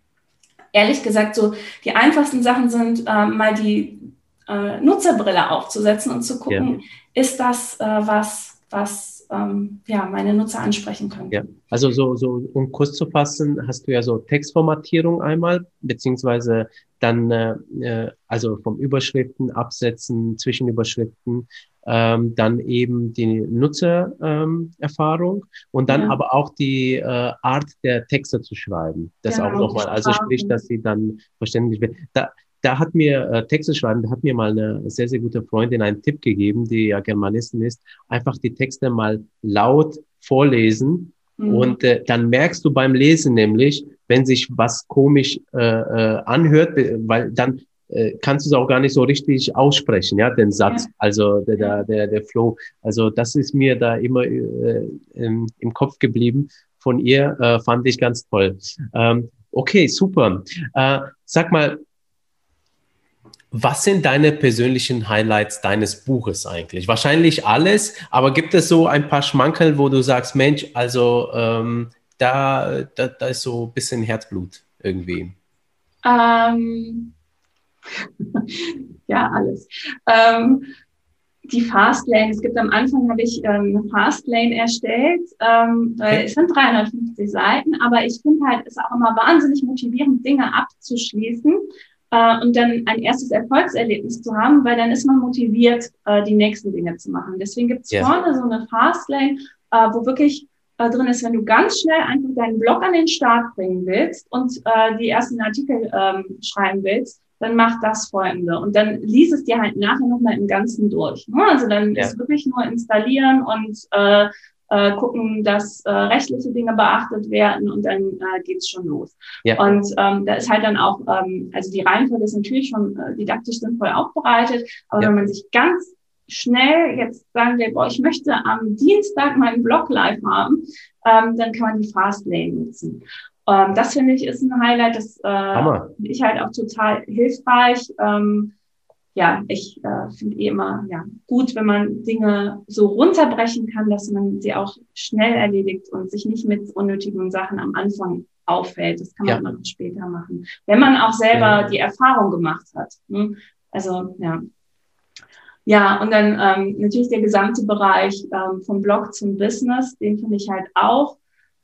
ehrlich gesagt so die einfachsten Sachen sind, ähm, mal die äh, Nutzerbrille aufzusetzen und zu gucken, ja. ist das äh, was, was ähm, ja, meine Nutzer ansprechen können. Ja, also so, so, um kurz zu fassen, hast du ja so Textformatierung einmal, beziehungsweise dann, äh, äh also vom Überschriften, Absätzen, Zwischenüberschriften, ähm, dann eben die Nutzererfahrung ähm, und dann ja. aber auch die äh, Art der Texte zu schreiben. Das genau, auch nochmal, also sprich, dass sie dann verständlich werden. Da, da hat mir äh, Texte schreiben, da hat mir mal eine sehr, sehr gute Freundin einen Tipp gegeben, die ja Germanistin ist, einfach die Texte mal laut vorlesen mhm. und äh, dann merkst du beim Lesen nämlich, wenn sich was komisch äh, äh, anhört, weil dann äh, kannst du es auch gar nicht so richtig aussprechen, ja, den Satz, ja. also der, der, der, der Flow. Also das ist mir da immer äh, im, im Kopf geblieben. Von ihr äh, fand ich ganz toll. Ähm, okay, super. Äh, sag mal, was sind deine persönlichen Highlights deines Buches eigentlich? Wahrscheinlich alles, aber gibt es so ein paar Schmankerl, wo du sagst, Mensch, also ähm, da, da, da ist so ein bisschen Herzblut irgendwie? Ähm, ja, alles. Ähm, die Fastlane, es gibt am Anfang, habe ich ähm, eine Fastlane erstellt. Ähm, okay. Es sind 350 Seiten, aber ich finde halt, es ist auch immer wahnsinnig motivierend, Dinge abzuschließen äh, und dann ein erstes Erfolgserlebnis zu haben, weil dann ist man motiviert, äh, die nächsten Dinge zu machen. Deswegen gibt es yeah. vorne so eine Fastlane, äh, wo wirklich äh, drin ist, wenn du ganz schnell einfach deinen Blog an den Start bringen willst und äh, die ersten Artikel ähm, schreiben willst, dann mach das folgende. Und dann lies es dir halt nachher nochmal im Ganzen durch. Ne? Also dann ja. ist wirklich nur installieren und äh, äh, gucken, dass äh, rechtliche Dinge beachtet werden und dann äh, geht's schon los. Ja. Und ähm, da ist halt dann auch, ähm, also die Reihenfolge ist natürlich schon äh, didaktisch sinnvoll aufbereitet, aber ja. wenn man sich ganz schnell jetzt sagen will, boah, ich möchte am Dienstag meinen Blog live haben, ähm, dann kann man die Fastlane nutzen. Ähm, das finde ich ist ein Highlight, das äh, ich halt auch total hilfreich. Ähm, ja, ich äh, finde eh immer ja, gut, wenn man Dinge so runterbrechen kann, dass man sie auch schnell erledigt und sich nicht mit unnötigen Sachen am Anfang auffällt. Das kann man ja. später machen, wenn man auch selber ja. die Erfahrung gemacht hat. Ne? Also ja. Ja, und dann ähm, natürlich der gesamte Bereich ähm, vom Blog zum Business, den finde ich halt auch,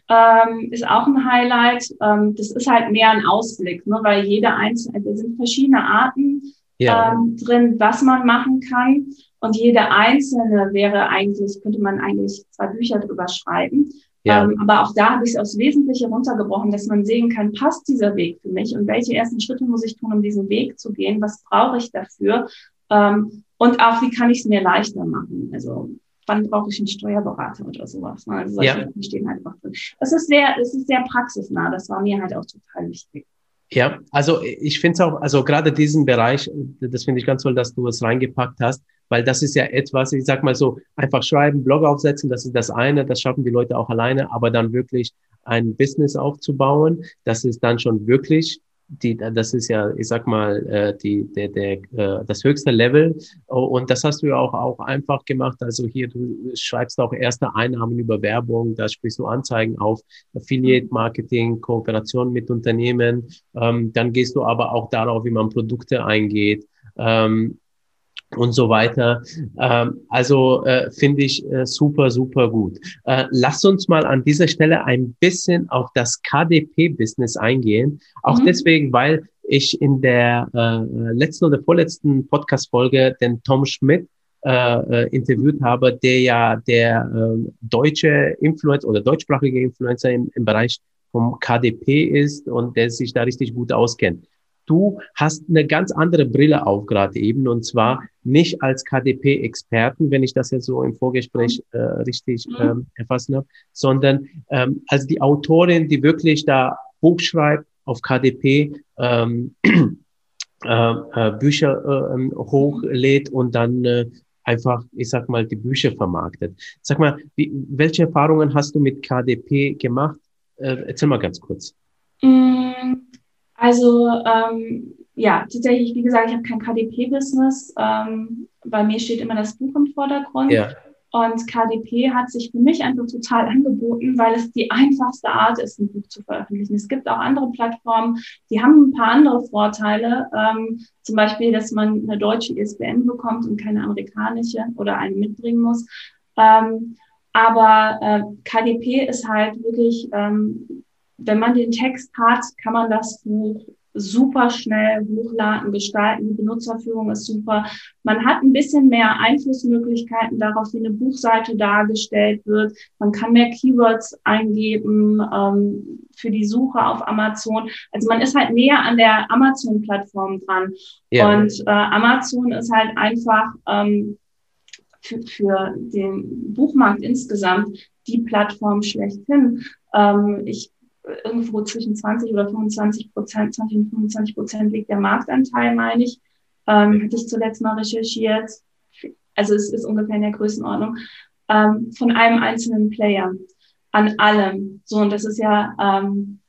ähm, ist auch ein Highlight. Ähm, das ist halt mehr ein Ausblick, ne? weil jede einzelne, es sind verschiedene Arten ja. ähm, drin, was man machen kann. Und jede einzelne wäre eigentlich, könnte man eigentlich zwei Bücher drüber schreiben. Ja. Ähm, aber auch da habe ich es aufs Wesentliche runtergebrochen, dass man sehen kann, passt dieser Weg für mich und welche ersten Schritte muss ich tun, um diesen Weg zu gehen? Was brauche ich dafür? Ähm, und auch, wie kann ich es mir leichter machen? Also, wann brauche ich einen Steuerberater oder sowas? Ne? Also solche ja. stehen halt einfach drin. Das ist sehr, es ist sehr praxisnah. Das war mir halt auch total wichtig. Ja, also ich finde es auch, also gerade diesen Bereich, das finde ich ganz toll, dass du es reingepackt hast, weil das ist ja etwas, ich sag mal so, einfach schreiben, Blog aufsetzen, das ist das eine, das schaffen die Leute auch alleine, aber dann wirklich ein Business aufzubauen, das ist dann schon wirklich die, das ist ja, ich sag mal, äh, die, der, der, äh, das höchste Level. Und das hast du ja auch, auch einfach gemacht. Also hier, du schreibst auch erste Einnahmen über Werbung, da sprichst du Anzeigen auf, Affiliate Marketing, Kooperation mit Unternehmen. Ähm, dann gehst du aber auch darauf, wie man Produkte eingeht. Ähm, und so weiter. Ähm, also äh, finde ich äh, super, super gut. Äh, lass uns mal an dieser Stelle ein bisschen auf das KDP-Business eingehen. Auch mhm. deswegen, weil ich in der äh, letzten oder vorletzten Podcast-Folge den Tom Schmidt äh, äh, interviewt habe, der ja der äh, deutsche Influencer oder deutschsprachige Influencer im, im Bereich vom KDP ist und der sich da richtig gut auskennt du hast eine ganz andere Brille auf gerade eben und zwar nicht als KDP-Experten, wenn ich das jetzt so im Vorgespräch äh, richtig mhm. ähm, erfassen habe, sondern ähm, als die Autorin, die wirklich da Buch schreibt auf KDP, ähm, äh, äh, Bücher äh, hochlädt und dann äh, einfach, ich sag mal, die Bücher vermarktet. Sag mal, wie, welche Erfahrungen hast du mit KDP gemacht? Äh, erzähl mal ganz kurz. Mm, also ähm, ja, tatsächlich, wie gesagt, ich habe kein KDP-Business. Ähm, bei mir steht immer das Buch im Vordergrund. Ja. Und KDP hat sich für mich einfach total angeboten, weil es die einfachste Art ist, ein Buch zu veröffentlichen. Es gibt auch andere Plattformen, die haben ein paar andere Vorteile. Ähm, zum Beispiel, dass man eine deutsche ISBN bekommt und keine amerikanische oder eine mitbringen muss. Ähm, aber äh, KDP ist halt wirklich ähm, wenn man den Text hat, kann man das Buch super schnell hochladen, gestalten. Die Benutzerführung ist super. Man hat ein bisschen mehr Einflussmöglichkeiten darauf, wie eine Buchseite dargestellt wird. Man kann mehr Keywords eingeben ähm, für die Suche auf Amazon. Also man ist halt näher an der Amazon-Plattform dran. Ja. Und äh, Amazon ist halt einfach ähm, für, für den Buchmarkt insgesamt die Plattform schlechthin. Ähm, ich irgendwo zwischen 20 oder 25 Prozent, 20 und 25 Prozent liegt der Marktanteil, meine ich. Ähm, hatte ich zuletzt mal recherchiert. Also es ist ungefähr in der Größenordnung. Ähm, von einem einzelnen Player an allem. So, und das ist ja, ähm,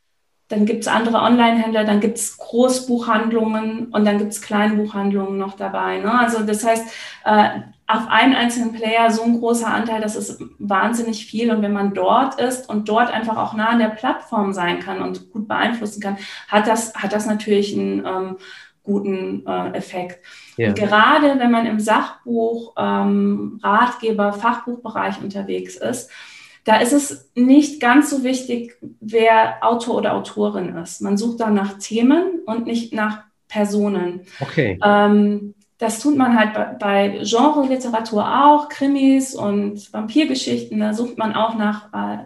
dann gibt's andere Online-Händler, dann gibt's Großbuchhandlungen und dann gibt's Kleinbuchhandlungen noch dabei. Ne? Also das heißt, äh, auf einen einzelnen Player so ein großer Anteil, das ist wahnsinnig viel. Und wenn man dort ist und dort einfach auch nah an der Plattform sein kann und gut beeinflussen kann, hat das, hat das natürlich einen ähm, guten äh, Effekt. Ja. Gerade wenn man im Sachbuch, ähm, Ratgeber, Fachbuchbereich unterwegs ist, da ist es nicht ganz so wichtig, wer Autor oder Autorin ist. Man sucht da nach Themen und nicht nach Personen. Okay. Ähm, das tut man halt bei, Genre-Literatur auch, Krimis und Vampirgeschichten, da sucht man auch nach, äh,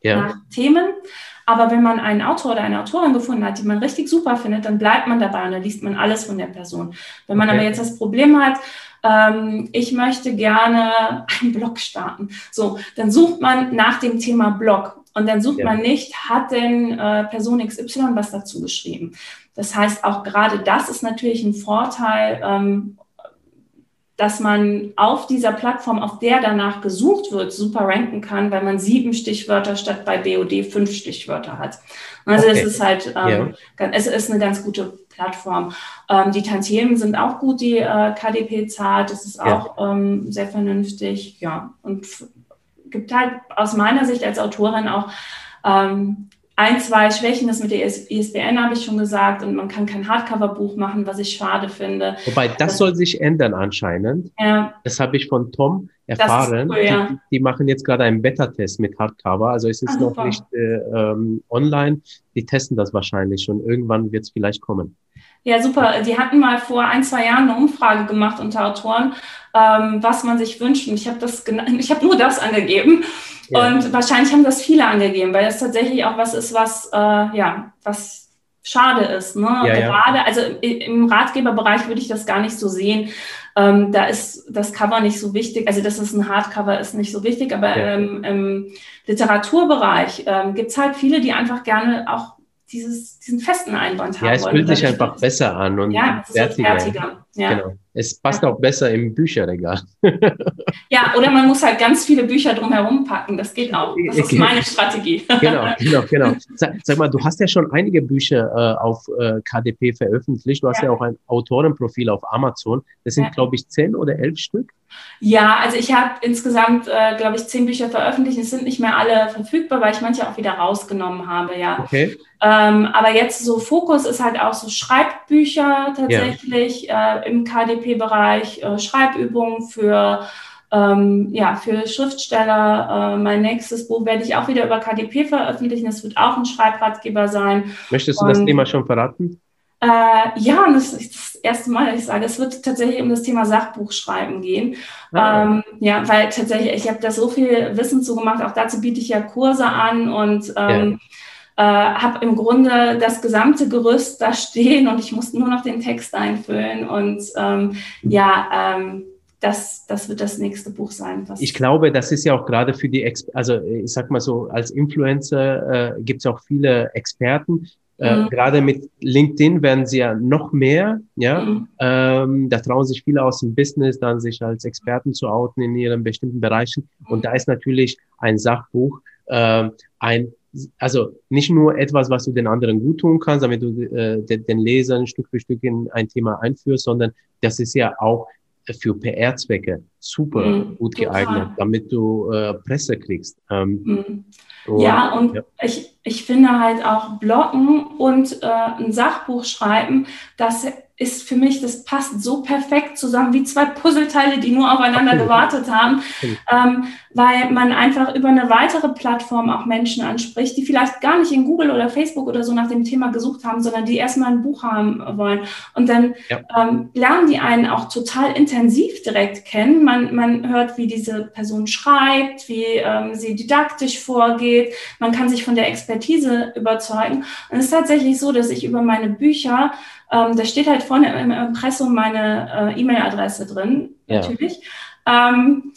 ja. nach Themen. Aber wenn man einen Autor oder eine Autorin gefunden hat, die man richtig super findet, dann bleibt man dabei und dann liest man alles von der Person. Wenn man okay. aber jetzt das Problem hat, ähm, ich möchte gerne einen Blog starten, so, dann sucht man nach dem Thema Blog. Und dann sucht ja. man nicht, hat denn äh, Person XY was dazu geschrieben. Das heißt, auch gerade das ist natürlich ein Vorteil, ähm, dass man auf dieser Plattform, auf der danach gesucht wird, super ranken kann, weil man sieben Stichwörter statt bei BOD fünf Stichwörter hat. Also okay. es ist halt, ähm, ja. es ist eine ganz gute Plattform. Ähm, die Tantiemen sind auch gut, die äh, KDP zahlt. Das ist auch ja. ähm, sehr vernünftig. Ja, und gibt halt aus meiner Sicht als Autorin auch ähm, ein, zwei Schwächen. Das mit der ISBN habe ich schon gesagt und man kann kein Hardcover-Buch machen, was ich schade finde. Wobei, das, das soll sich ändern anscheinend. Ja. Das habe ich von Tom erfahren. Cool, ja. die, die, machen jetzt gerade einen Beta-Test mit Hardcover. Also es ist Ach, noch super. nicht äh, ähm, online. Die testen das wahrscheinlich und irgendwann wird es vielleicht kommen. Ja, super. Die hatten mal vor ein, zwei Jahren eine Umfrage gemacht unter Autoren, ähm, was man sich wünscht. Und ich habe das, ich habe nur das angegeben. Ja. Und wahrscheinlich haben das viele angegeben, weil das tatsächlich auch was ist, was, äh, ja, was schade ist. Ne? Ja, Gerade, ja. also im Ratgeberbereich würde ich das gar nicht so sehen. Ähm, da ist das Cover nicht so wichtig. Also, dass es ein Hardcover ist, nicht so wichtig. Aber ja. ähm, im Literaturbereich ähm, gibt es halt viele, die einfach gerne auch dieses, diesen festen Einband haben. Ja, es fühlt sich einfach besser an und ja, fertiger. fertiger. Ja. Genau. Es passt auch besser im Bücherregal. ja, oder man muss halt ganz viele Bücher drumherum packen. Das geht auch. Das ist meine Strategie. genau, genau, genau. Sag, sag, mal, du hast ja schon einige Bücher äh, auf äh, KDP veröffentlicht. Du hast ja. ja. auch ein Autorenprofil auf Amazon. Das sind, ja. glaube ich, zehn oder elf Stück. Ja, also ich habe insgesamt, äh, glaube ich, zehn Bücher veröffentlicht. Es sind nicht mehr alle verfügbar, weil ich manche auch wieder rausgenommen habe, ja. Okay. Ähm, aber jetzt so Fokus ist halt auch so Schreibbücher tatsächlich ja. äh, im KDP-Bereich, äh, Schreibübungen für ähm, ja, für Schriftsteller. Äh, mein nächstes Buch werde ich auch wieder über KDP veröffentlichen. Das wird auch ein Schreibratgeber sein. Möchtest du Und, das Thema schon verraten? Äh, ja, und das ist das erste Mal, dass ich sage, es wird tatsächlich um das Thema Sachbuchschreiben gehen. Ah. Ähm, ja, weil tatsächlich, ich habe da so viel Wissen zu gemacht. Auch dazu biete ich ja Kurse an und ähm, ja äh, habe im Grunde das gesamte Gerüst da stehen und ich musste nur noch den Text einfüllen. Und ähm, ja, ähm, das, das wird das nächste Buch sein. ich glaube, das ist ja auch gerade für die, Ex also ich sag mal so, als Influencer äh, gibt es auch viele Experten. Äh, mhm. Gerade mit LinkedIn werden sie ja noch mehr, ja. Mhm. Ähm, da trauen sich viele aus dem Business, dann sich als Experten zu outen in ihren bestimmten Bereichen. Und da ist natürlich ein Sachbuch äh, ein also nicht nur etwas, was du den anderen gut tun kannst, damit du äh, den, den Lesern Stück für Stück in ein Thema einführst, sondern das ist ja auch für PR-Zwecke super mhm, gut geeignet, total. damit du äh, Presse kriegst. Ähm, mhm. und, ja, und ja. Ich, ich finde halt auch Bloggen und äh, ein Sachbuch schreiben, das ist für mich, das passt so perfekt zusammen wie zwei Puzzleteile, die nur aufeinander gewartet haben, ähm, weil man einfach über eine weitere Plattform auch Menschen anspricht, die vielleicht gar nicht in Google oder Facebook oder so nach dem Thema gesucht haben, sondern die erstmal ein Buch haben wollen. Und dann ja. ähm, lernen die einen auch total intensiv direkt kennen. Man, man hört, wie diese Person schreibt, wie ähm, sie didaktisch vorgeht. Man kann sich von der Expertise überzeugen. Und es ist tatsächlich so, dass ich über meine Bücher ähm, da steht halt vorne im Impressum meine äh, E-Mail-Adresse drin, ja. natürlich. Ähm,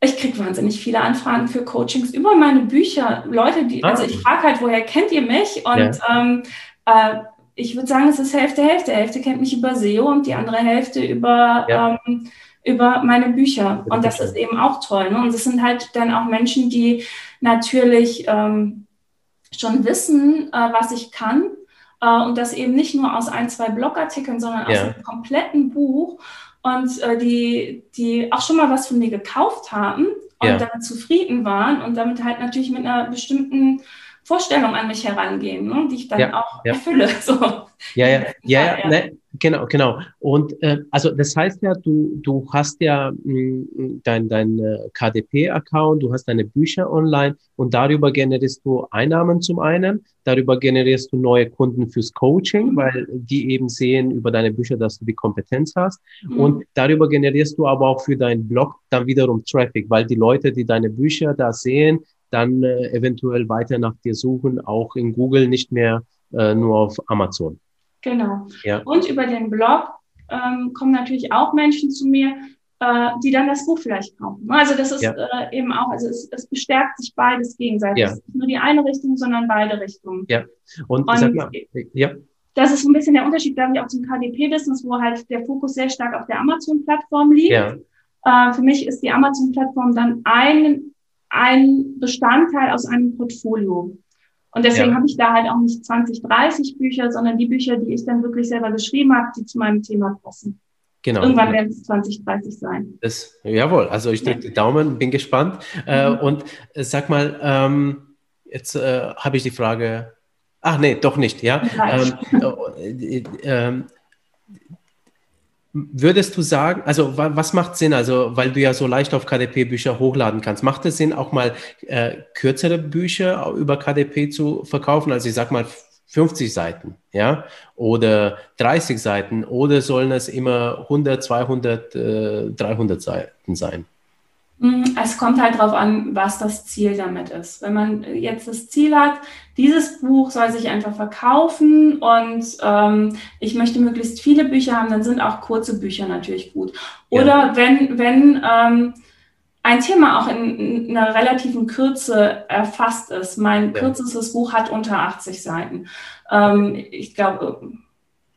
ich kriege wahnsinnig viele Anfragen für Coachings über meine Bücher. Leute, die, ah. also ich frage halt, woher kennt ihr mich? Und ja. ähm, äh, ich würde sagen, es ist Hälfte, Hälfte. Hälfte kennt mich über SEO und die andere Hälfte über, ja. ähm, über meine Bücher. Und das ist eben auch toll. Ne? Und es sind halt dann auch Menschen, die natürlich ähm, schon wissen, äh, was ich kann und das eben nicht nur aus ein, zwei Blogartikeln, sondern aus einem kompletten Buch und äh, die, die auch schon mal was von mir gekauft haben und ja. dann zufrieden waren und damit halt natürlich mit einer bestimmten Vorstellung an mich herangehen, ne, die ich dann ja, auch ja. erfülle. So. Ja, ja, ja, ja, ne, genau, genau. Und äh, also das heißt ja, du, du hast ja mh, hm, dein, dein äh, KDP-Account, du hast deine Bücher online und darüber generierst du Einnahmen zum einen, darüber generierst du neue Kunden fürs Coaching, mhm. weil die eben sehen über deine Bücher, dass du die Kompetenz hast. Mhm. Und darüber generierst du aber auch für deinen Blog dann wiederum Traffic, weil die Leute, die deine Bücher da sehen, dann äh, eventuell weiter nach dir suchen, auch in Google, nicht mehr äh, nur auf Amazon. Genau. Ja. Und über den Blog ähm, kommen natürlich auch Menschen zu mir, äh, die dann das Buch vielleicht kaufen. Also das ist ja. äh, eben auch, also es, es, bestärkt sich beides gegenseitig. Ja. Nicht nur die eine Richtung, sondern beide Richtungen. Ja. Und, Und sag mal, ja. Das ist ein bisschen der Unterschied, glaube ich, auch zum KDP-Business, wo halt der Fokus sehr stark auf der Amazon-Plattform liegt. Ja. Äh, für mich ist die Amazon-Plattform dann ein ein Bestandteil aus einem Portfolio. Und deswegen ja. habe ich da halt auch nicht 20, 30 Bücher, sondern die Bücher, die ich dann wirklich selber geschrieben habe, die zu meinem Thema passen. Genau. Irgendwann werden es 20, 30 sein. Das, jawohl, also ich drücke ja. die Daumen, bin gespannt. Äh, mhm. Äh, und äh, sag mal, ähm, jetzt äh, habe ich die Frage. Ach nee, doch nicht, ja. Ähm, äh, ähm, Würdest du sagen, also was macht Sinn, also weil du ja so leicht auf KDP Bücher hochladen kannst, macht es Sinn, auch mal äh, kürzere Bücher über KDP zu verkaufen? Also ich sag mal 50 Seiten, ja, oder 30 Seiten, oder sollen es immer 100, 200, äh, 300 Seiten sein? Mm, es kommt halt darauf an, was das Ziel damit ist. Wenn man jetzt das Ziel hat, dieses Buch soll sich einfach verkaufen und ähm, ich möchte möglichst viele Bücher haben, dann sind auch kurze Bücher natürlich gut. Oder ja. wenn, wenn ähm, ein Thema auch in, in einer relativen Kürze erfasst ist. Mein ja. kürzestes Buch hat unter 80 Seiten. Ähm, ich glaube,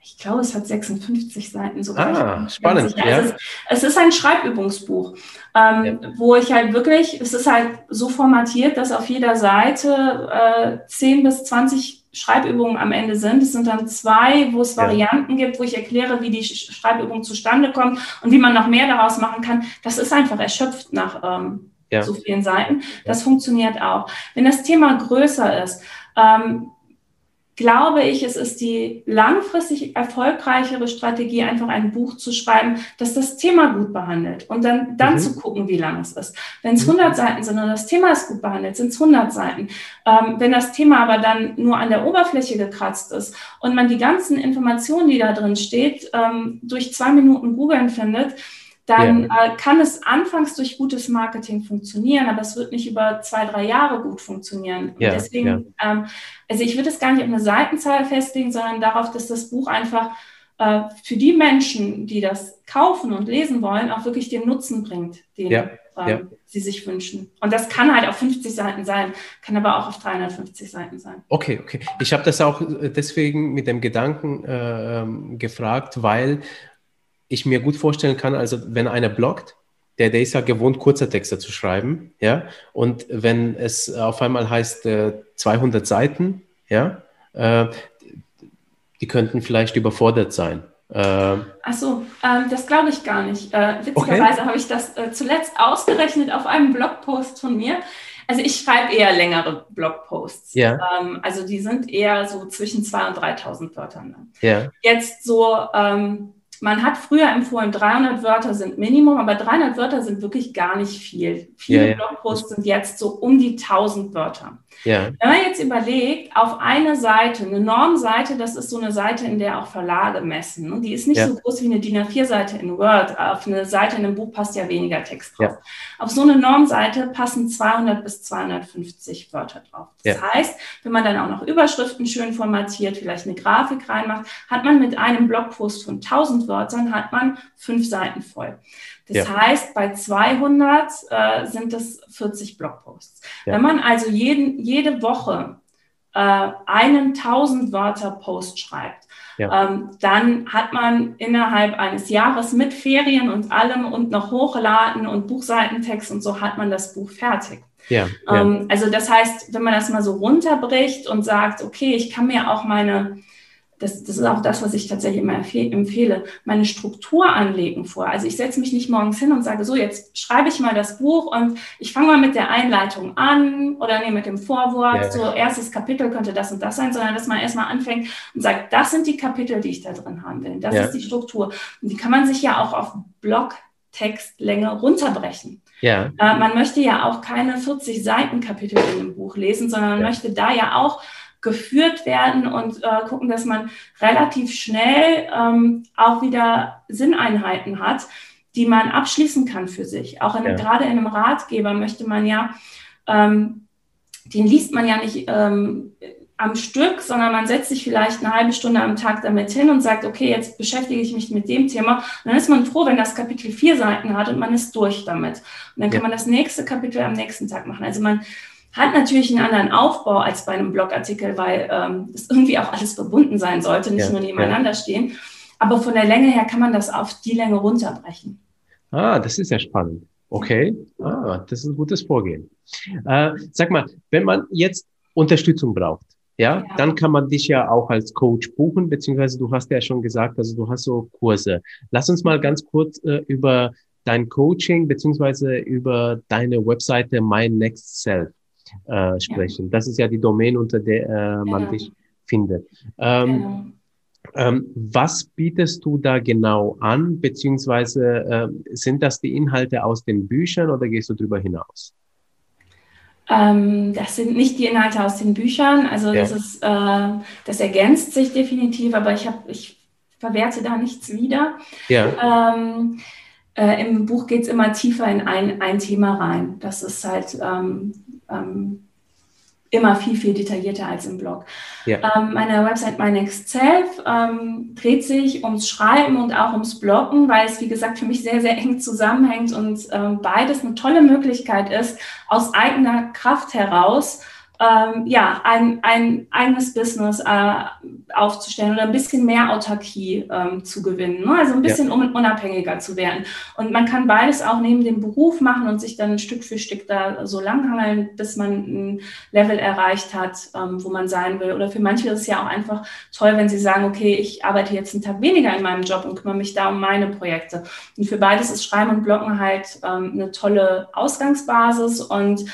ich glaube, es hat 56 Seiten sogar. Ah, spannend. Ja. Es, ist, es, ist, ein Schreibübungsbuch, ähm, ja. wo ich halt wirklich, es ist halt so formatiert, dass auf jeder Seite äh, 10 bis 20 Schreibübungen am Ende sind. Es sind dann zwei, wo es Varianten ja. gibt, wo ich erkläre, wie die Schreibübung zustande kommt und wie man noch mehr daraus machen kann. Das ist einfach erschöpft nach ähm, so vielen Seiten. Das funktioniert auch. Wenn das Thema größer ist, ähm, glaube ich, es ist die langfristig erfolgreichere Strategie, einfach ein Buch zu schreiben, das das Thema gut behandelt und dann, dann mhm. zu gucken, wie lang es ist. Wenn es 100 mhm. Seiten sind und das Thema ist gut behandelt, sind es 100 Seiten. Ähm, wenn das Thema aber dann nur an der Oberfläche gekratzt ist und man die ganzen Informationen, die da drin steht, ähm, durch zwei Minuten googeln findet, dann ja. äh, kann es anfangs durch gutes Marketing funktionieren, aber es wird nicht über zwei, drei Jahre gut funktionieren. Ja, deswegen, ja. ähm, also ich würde es gar nicht auf eine Seitenzahl festlegen, sondern darauf, dass das Buch einfach äh, für die Menschen, die das kaufen und lesen wollen, auch wirklich den Nutzen bringt, den ähm, sie sich wünschen. Und das kann halt auf 50 Seiten sein, kann aber auch auf 350 Seiten sein. Okay, okay. Ich habe das auch äh, deswegen mit dem Gedanken äh, ähm, gefragt, weil ich mir gut vorstellen kann, also wenn einer bloggt, der, der ist ja gewohnt, kurze Texte zu schreiben, ja, und wenn es auf einmal heißt äh, 200 Seiten, ja, äh, die könnten vielleicht überfordert sein. Äh, Ach so, ähm, das glaube ich gar nicht. Äh, witzigerweise okay. habe ich das äh, zuletzt ausgerechnet auf einem Blogpost von mir. Also ich schreibe eher längere Blogposts. Ja. Ähm, also die sind eher so zwischen 2.000 und 3.000 Wörtern. Ja. Jetzt so ähm, man hat früher empfohlen, 300 Wörter sind Minimum, aber 300 Wörter sind wirklich gar nicht viel. Viele ja, ja. Blogposts sind jetzt so um die 1000 Wörter. Ja. Wenn man jetzt überlegt, auf eine Seite, eine Normseite, das ist so eine Seite, in der auch Verlage messen. Und die ist nicht so groß wie eine DIN A4-Seite in Word. Auf eine Seite in einem Buch passt ja weniger Text drauf. Auf so eine Normseite passen 200 bis 250 Wörter drauf. Das heißt, wenn man dann auch noch Überschriften schön formatiert, vielleicht eine Grafik reinmacht, hat man mit einem Blogpost von 1000 Wörtern hat man fünf Seiten voll. Das ja. heißt, bei 200 äh, sind es 40 Blogposts. Ja. Wenn man also jeden, jede Woche äh, einen 1000 Wörter Post schreibt, ja. ähm, dann hat man innerhalb eines Jahres mit Ferien und allem und noch Hochladen und Buchseitentext und so hat man das Buch fertig. Ja, ähm, Also das heißt, wenn man das mal so runterbricht und sagt, okay, ich kann mir auch meine das, das ist auch das, was ich tatsächlich immer empfehle, meine Struktur anlegen vor. Also ich setze mich nicht morgens hin und sage, so, jetzt schreibe ich mal das Buch und ich fange mal mit der Einleitung an oder nee, mit dem Vorwort, ja. so erstes Kapitel könnte das und das sein, sondern dass man erstmal anfängt und sagt, das sind die Kapitel, die ich da drin haben will. Das ja. ist die Struktur. Und die kann man sich ja auch auf Blogtextlänge runterbrechen. Ja. Äh, man möchte ja auch keine 40 Seiten Kapitel in einem Buch lesen, sondern man möchte da ja auch geführt werden und äh, gucken, dass man relativ schnell ähm, auch wieder Sinneinheiten hat, die man abschließen kann für sich. Auch in, ja. gerade in einem Ratgeber möchte man ja, ähm, den liest man ja nicht ähm, am Stück, sondern man setzt sich vielleicht eine halbe Stunde am Tag damit hin und sagt, okay, jetzt beschäftige ich mich mit dem Thema. Und dann ist man froh, wenn das Kapitel vier Seiten hat und man ist durch damit. Und dann kann man das nächste Kapitel am nächsten Tag machen. Also man hat natürlich einen anderen Aufbau als bei einem Blogartikel, weil ähm, es irgendwie auch alles verbunden sein sollte, nicht ja, nur nebeneinander ja. stehen. Aber von der Länge her kann man das auf die Länge runterbrechen. Ah, das ist ja spannend. Okay, ah, das ist ein gutes Vorgehen. Äh, sag mal, wenn man jetzt Unterstützung braucht, ja, ja, dann kann man dich ja auch als Coach buchen, beziehungsweise du hast ja schon gesagt, also du hast so Kurse. Lass uns mal ganz kurz äh, über dein Coaching beziehungsweise über deine Webseite My Next Self äh, sprechen. Ja. Das ist ja die Domain, unter der äh, man ja. dich findet. Ähm, genau. ähm, was bietest du da genau an, beziehungsweise äh, sind das die Inhalte aus den Büchern oder gehst du darüber hinaus? Ähm, das sind nicht die Inhalte aus den Büchern, also ja. das ist, äh, das ergänzt sich definitiv, aber ich habe, ich verwerte da nichts wieder. Ja. Ähm, äh, Im Buch geht es immer tiefer in ein, ein Thema rein. Das ist halt ähm, immer viel, viel detaillierter als im Blog. Ja. Ähm, meine Website My Next Self ähm, dreht sich ums Schreiben und auch ums Bloggen, weil es, wie gesagt, für mich sehr, sehr eng zusammenhängt und ähm, beides eine tolle Möglichkeit ist, aus eigener Kraft heraus ähm, ja, ein, ein eigenes Business äh, aufzustellen oder ein bisschen mehr Autarkie ähm, zu gewinnen. Ne? Also ein bisschen ja. unabhängiger zu werden. Und man kann beides auch neben dem Beruf machen und sich dann Stück für Stück da so langhangeln, bis man ein Level erreicht hat, ähm, wo man sein will. Oder für manche ist es ja auch einfach toll, wenn sie sagen, okay, ich arbeite jetzt einen Tag weniger in meinem Job und kümmere mich da um meine Projekte. Und für beides ist Schreiben und Blocken halt ähm, eine tolle Ausgangsbasis und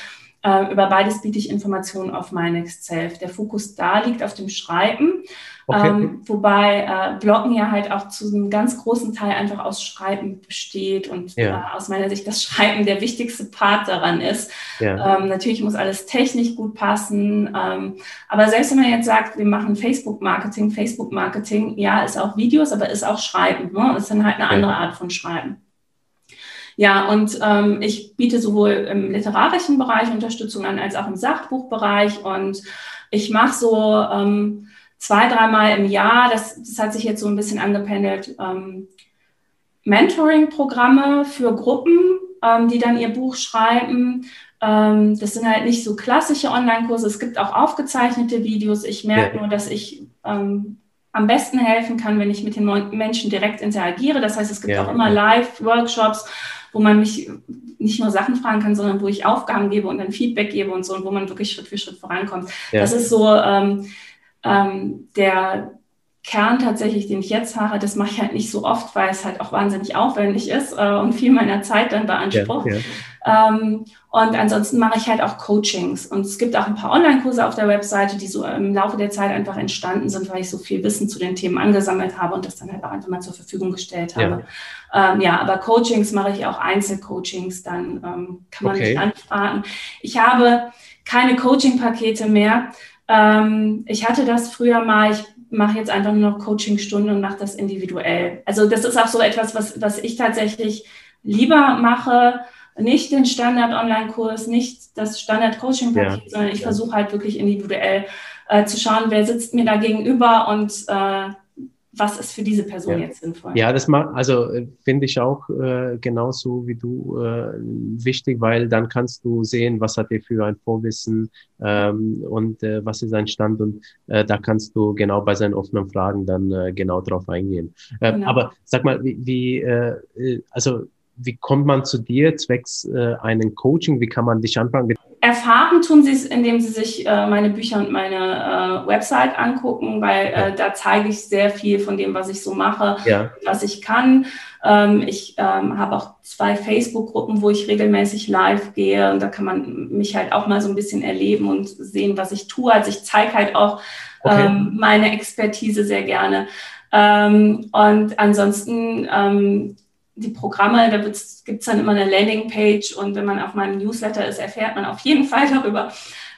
über beides biete ich Informationen auf My Next Self. Der Fokus da liegt auf dem Schreiben, okay. ähm, wobei äh, Bloggen ja halt auch zu einem ganz großen Teil einfach aus Schreiben besteht und ja. äh, aus meiner Sicht das Schreiben der wichtigste Part daran ist. Ja. Ähm, natürlich muss alles technisch gut passen, ähm, aber selbst wenn man jetzt sagt, wir machen Facebook-Marketing, Facebook-Marketing, ja, ist auch Videos, aber ist auch Schreiben. Ne? Ist dann halt eine andere Art von Schreiben. Ja, und ähm, ich biete sowohl im literarischen Bereich Unterstützung an, als auch im Sachbuchbereich. Und ich mache so ähm, zwei, dreimal im Jahr, das, das hat sich jetzt so ein bisschen angependelt, ähm, Mentoring-Programme für Gruppen, ähm, die dann ihr Buch schreiben. Ähm, das sind halt nicht so klassische Online-Kurse. Es gibt auch aufgezeichnete Videos. Ich merke ja. nur, dass ich ähm, am besten helfen kann, wenn ich mit den Menschen direkt interagiere. Das heißt, es gibt ja. auch immer Live-Workshops, wo man mich nicht nur Sachen fragen kann, sondern wo ich Aufgaben gebe und dann Feedback gebe und so und wo man wirklich Schritt für Schritt vorankommt. Ja. Das ist so ähm, ähm, der Kern tatsächlich, den ich jetzt mache, das mache ich halt nicht so oft, weil es halt auch wahnsinnig aufwendig ist äh, und viel meiner Zeit dann beansprucht. Ja, ja. Ähm, und ansonsten mache ich halt auch Coachings. Und es gibt auch ein paar Online-Kurse auf der Webseite, die so im Laufe der Zeit einfach entstanden sind, weil ich so viel Wissen zu den Themen angesammelt habe und das dann halt auch einfach mal zur Verfügung gestellt habe. Ja, ähm, ja aber Coachings mache ich auch Einzelcoachings, dann ähm, kann man okay. mich anfragen. Ich habe keine Coaching-Pakete mehr. Ähm, ich hatte das früher mal, ich mache jetzt einfach nur noch Coachingstunden und mache das individuell. Also das ist auch so etwas, was, was ich tatsächlich lieber mache, nicht den Standard-Online-Kurs, nicht das Standard-Coaching-Paket, ja. sondern ich ja. versuche halt wirklich individuell äh, zu schauen, wer sitzt mir da gegenüber und äh, was ist für diese Person ja. jetzt sinnvoll. Ja, das macht, also äh, finde ich auch äh, genauso wie du äh, wichtig, weil dann kannst du sehen, was hat er für ein Vorwissen ähm, und äh, was ist sein Stand und äh, da kannst du genau bei seinen offenen Fragen dann äh, genau drauf eingehen. Äh, genau. Aber sag mal, wie, wie äh, äh also wie kommt man zu dir zwecks äh, einem Coaching? Wie kann man dich anfangen? Erfahren tun sie es, indem sie sich äh, meine Bücher und meine äh, Website angucken, weil äh, da zeige ich sehr viel von dem, was ich so mache, ja. was ich kann. Ähm, ich ähm, habe auch zwei Facebook-Gruppen, wo ich regelmäßig live gehe und da kann man mich halt auch mal so ein bisschen erleben und sehen, was ich tue. Also ich zeige halt auch okay. ähm, meine Expertise sehr gerne. Ähm, und ansonsten ähm, die Programme, da gibt es dann immer eine Landingpage und wenn man auf meinem Newsletter ist, erfährt man auf jeden Fall darüber.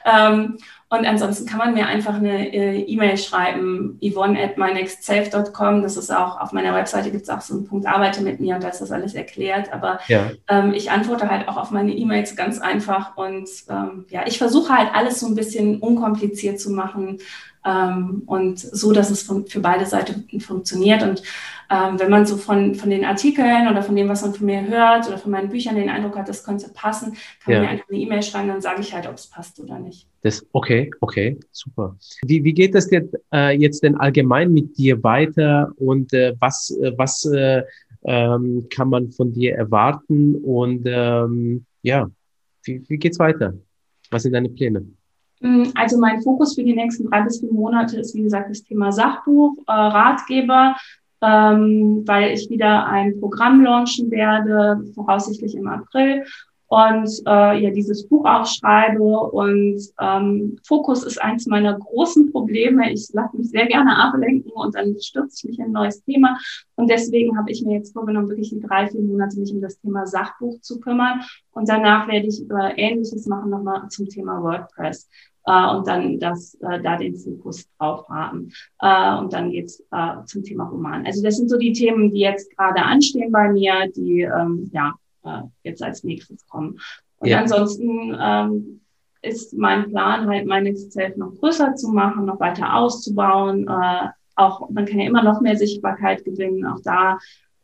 Ähm, und ansonsten kann man mir einfach eine äh, E-Mail schreiben, yvonne at mynextself.com. Das ist auch auf meiner Webseite gibt es auch so einen Punkt Arbeite mit mir und da ist das alles erklärt. Aber ja. ähm, ich antworte halt auch auf meine E-Mails ganz einfach und ähm, ja, ich versuche halt alles so ein bisschen unkompliziert zu machen ähm, und so, dass es von, für beide Seiten funktioniert. Und ähm, wenn man so von, von den Artikeln oder von dem, was man von mir hört oder von meinen Büchern den Eindruck hat, das könnte passen, kann ja. man mir einfach eine E-Mail schreiben, dann sage ich halt, ob es passt oder nicht. Das, okay, okay, super. Wie, wie geht es jetzt, äh, jetzt denn allgemein mit dir weiter und äh, was, äh, was äh, ähm, kann man von dir erwarten und ähm, ja, wie, wie geht's weiter? Was sind deine Pläne? Mm, also mein Fokus für die nächsten drei bis vier Monate ist, wie gesagt, das Thema Sachbuch, äh, Ratgeber, ähm, weil ich wieder ein Programm launchen werde, voraussichtlich im April und äh, ja dieses Buch auch schreibe. Und ähm, Fokus ist eins meiner großen Probleme. Ich lasse mich sehr gerne ablenken und dann stürze ich mich in ein neues Thema. Und deswegen habe ich mir jetzt vorgenommen, wirklich in drei, vier Monate mich um das Thema Sachbuch zu kümmern. Und danach werde ich über Ähnliches machen, nochmal zum Thema WordPress äh, und dann das, äh, da den Fokus drauf haben. Äh, und dann geht's äh, zum Thema Roman. Also das sind so die Themen, die jetzt gerade anstehen bei mir, die ähm, ja äh, jetzt als nächstes kommen. Und ja. ansonsten ähm, ist mein Plan, halt mein Next Self noch größer zu machen, noch weiter auszubauen. Äh, auch man kann ja immer noch mehr Sichtbarkeit gewinnen, auch da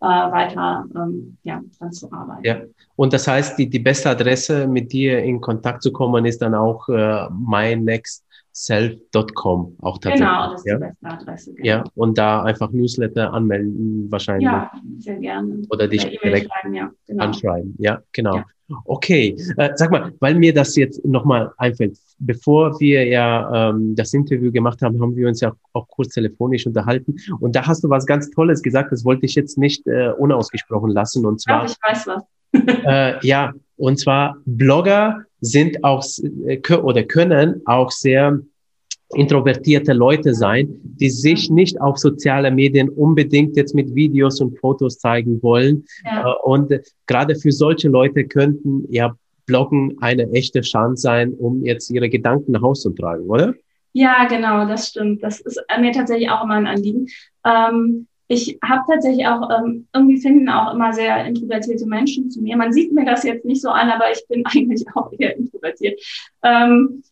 äh, weiter ähm, ja, dran zu arbeiten. Ja, und das heißt, die, die beste Adresse, mit dir in Kontakt zu kommen, ist dann auch äh, mynext self.com auch tatsächlich. Genau, das ist ja? die beste Adresse. Genau. Ja, und da einfach Newsletter anmelden wahrscheinlich. Ja, sehr gerne. Oder dich Oder direkt ja. genau. anschreiben. Ja, genau. Ja. Okay, äh, sag mal, weil mir das jetzt nochmal einfällt, bevor wir ja ähm, das Interview gemacht haben, haben wir uns ja auch kurz telefonisch unterhalten und da hast du was ganz Tolles gesagt, das wollte ich jetzt nicht äh, unausgesprochen lassen und zwar. Ja, ich weiß was. äh, ja, und zwar Blogger sind auch äh, oder können auch sehr introvertierte Leute sein, die sich nicht auf soziale Medien unbedingt jetzt mit Videos und Fotos zeigen wollen. Ja. Äh, und gerade für solche Leute könnten ja Bloggen eine echte Chance sein, um jetzt ihre Gedanken nach Hause zu tragen, oder? Ja, genau, das stimmt. Das ist mir tatsächlich auch immer ein Anliegen. Ähm, ich habe tatsächlich auch, ähm, irgendwie finden auch immer sehr introvertierte Menschen zu mir. Man sieht mir das jetzt nicht so an, aber ich bin eigentlich auch eher introvertiert. Ähm,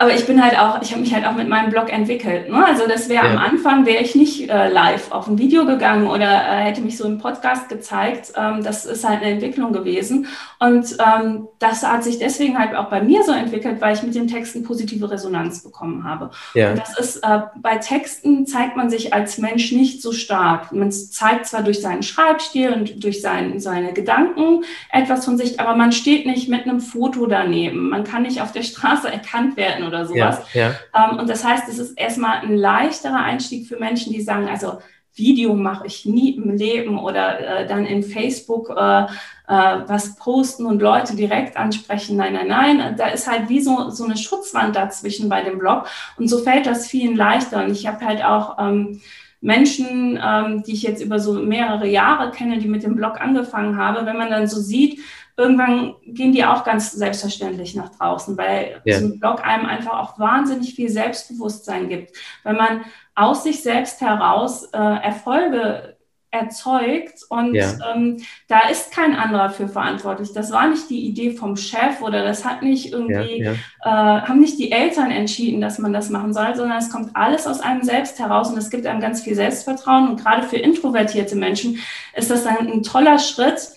aber ich bin halt auch, ich habe mich halt auch mit meinem Blog entwickelt. Ne? Also das wäre ja. am Anfang, wäre ich nicht äh, live auf ein Video gegangen oder äh, hätte mich so im Podcast gezeigt. Ähm, das ist halt eine Entwicklung gewesen. Und ähm, das hat sich deswegen halt auch bei mir so entwickelt, weil ich mit den Texten positive Resonanz bekommen habe. Ja. Und das ist, äh, bei Texten zeigt man sich als Mensch nicht so stark. Man zeigt zwar durch seinen Schreibstil und durch sein, seine Gedanken etwas von sich, aber man steht nicht mit einem Foto daneben. Man kann nicht auf der Straße erkannt werden oder sowas. Ja, ja. Ähm, und das heißt, es ist erstmal ein leichterer Einstieg für Menschen, die sagen, also Video mache ich nie im Leben oder äh, dann in Facebook äh, äh, was posten und Leute direkt ansprechen. Nein, nein, nein. Da ist halt wie so, so eine Schutzwand dazwischen bei dem Blog. Und so fällt das vielen leichter. Und ich habe halt auch ähm, Menschen, ähm, die ich jetzt über so mehrere Jahre kenne, die mit dem Blog angefangen haben, wenn man dann so sieht, irgendwann gehen die auch ganz selbstverständlich nach draußen, weil ja. so ein Blog einem einfach auch wahnsinnig viel Selbstbewusstsein gibt. Weil man aus sich selbst heraus äh, Erfolge erzeugt und ja. ähm, da ist kein anderer für verantwortlich. Das war nicht die Idee vom Chef oder das hat nicht irgendwie, ja, ja. Äh, haben nicht die Eltern entschieden, dass man das machen soll, sondern es kommt alles aus einem selbst heraus und es gibt einem ganz viel Selbstvertrauen und gerade für introvertierte Menschen ist das dann ein toller Schritt,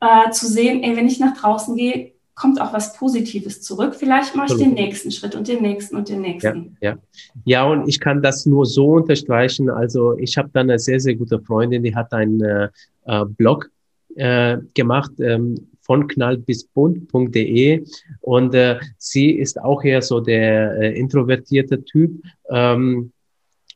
äh, zu sehen, ey, wenn ich nach draußen gehe, kommt auch was Positives zurück. Vielleicht mache ich den nächsten Schritt und den nächsten und den nächsten. Ja, ja. ja und ich kann das nur so unterstreichen. Also ich habe da eine sehr, sehr gute Freundin, die hat einen äh, äh Blog äh, gemacht, ähm, von knallt bis bunt.de und äh, sie ist auch eher so der äh, introvertierte Typ. Ähm,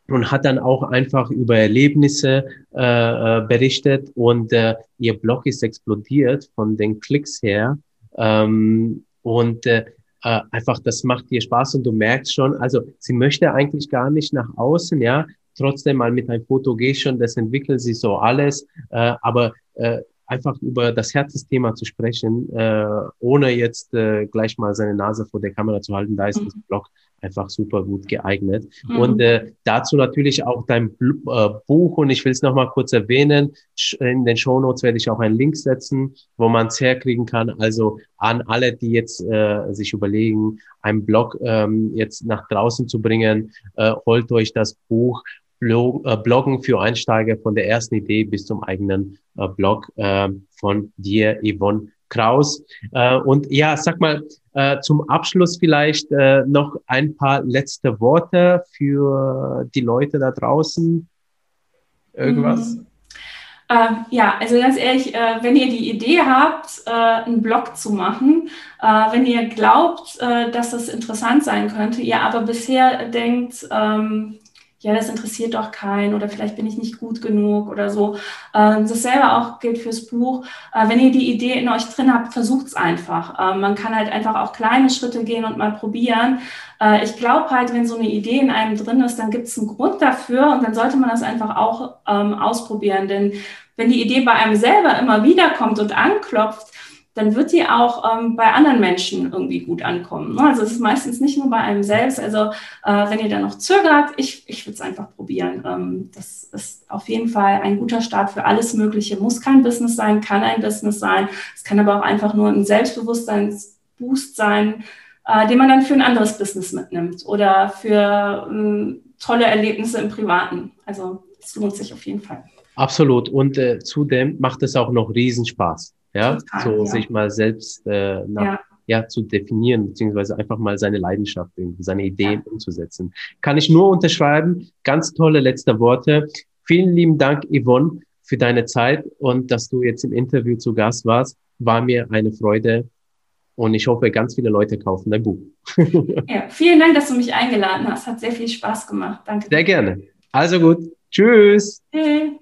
und hat dann auch einfach über Erlebnisse äh, äh, berichtet und äh, ihr Blog ist explodiert von den Klicks her. Ähm, und äh, äh, einfach das macht ihr Spaß und du merkst schon, also sie möchte eigentlich gar nicht nach außen, ja, trotzdem mal mit einem Foto geht schon, das entwickelt sie so alles, äh, aber äh, einfach über das Herzensthema zu sprechen, äh, ohne jetzt äh, gleich mal seine Nase vor der Kamera zu halten, da ist mhm. das Blog einfach super gut geeignet. Mhm. Und äh, dazu natürlich auch dein äh, Buch und ich will es nochmal kurz erwähnen. In den Show Notes werde ich auch einen Link setzen, wo man es herkriegen kann. Also an alle, die jetzt äh, sich überlegen, einen Blog ähm, jetzt nach draußen zu bringen, äh, holt euch das Buch äh, Bloggen für Einsteiger von der ersten Idee bis zum eigenen äh, Blog äh, von dir, Yvonne Kraus. Äh, und ja, sag mal, äh, zum Abschluss vielleicht äh, noch ein paar letzte Worte für die Leute da draußen. Irgendwas? Mhm. Ähm, ja, also ganz ehrlich, äh, wenn ihr die Idee habt, äh, einen Blog zu machen, äh, wenn ihr glaubt, dass das interessant sein könnte, ihr aber bisher denkt, ähm, ja, das interessiert doch keinen oder vielleicht bin ich nicht gut genug oder so. Ähm, dasselbe auch gilt fürs Buch. Äh, wenn ihr die Idee in euch drin habt, versucht es einfach. Ähm, man kann halt einfach auch kleine Schritte gehen und mal probieren. Äh, ich glaube halt, wenn so eine Idee in einem drin ist, dann gibt es einen Grund dafür und dann sollte man das einfach auch ähm, ausprobieren. Denn wenn die Idee bei einem selber immer wieder kommt und anklopft, dann wird die auch ähm, bei anderen Menschen irgendwie gut ankommen. Ne? Also es ist meistens nicht nur bei einem selbst. Also äh, wenn ihr dann noch zögert, ich, ich würde es einfach probieren. Ähm, das ist auf jeden Fall ein guter Start für alles Mögliche. Muss kein Business sein, kann ein Business sein. Es kann aber auch einfach nur ein Selbstbewusstseinsboost sein, äh, den man dann für ein anderes Business mitnimmt oder für äh, tolle Erlebnisse im Privaten. Also es lohnt sich auf jeden Fall. Absolut. Und äh, zudem macht es auch noch Riesenspaß. Ja, Total, so ja. sich mal selbst äh, nach, ja. ja. zu definieren, beziehungsweise einfach mal seine Leidenschaft, seine Ideen ja. umzusetzen. Kann ich nur unterschreiben. Ganz tolle letzte Worte. Vielen lieben Dank, Yvonne, für deine Zeit und dass du jetzt im Interview zu Gast warst. War mir eine Freude. Und ich hoffe, ganz viele Leute kaufen dein Buch. ja, vielen Dank, dass du mich eingeladen hast. Hat sehr viel Spaß gemacht. Danke. Sehr gerne. Also gut. Tschüss. Hey.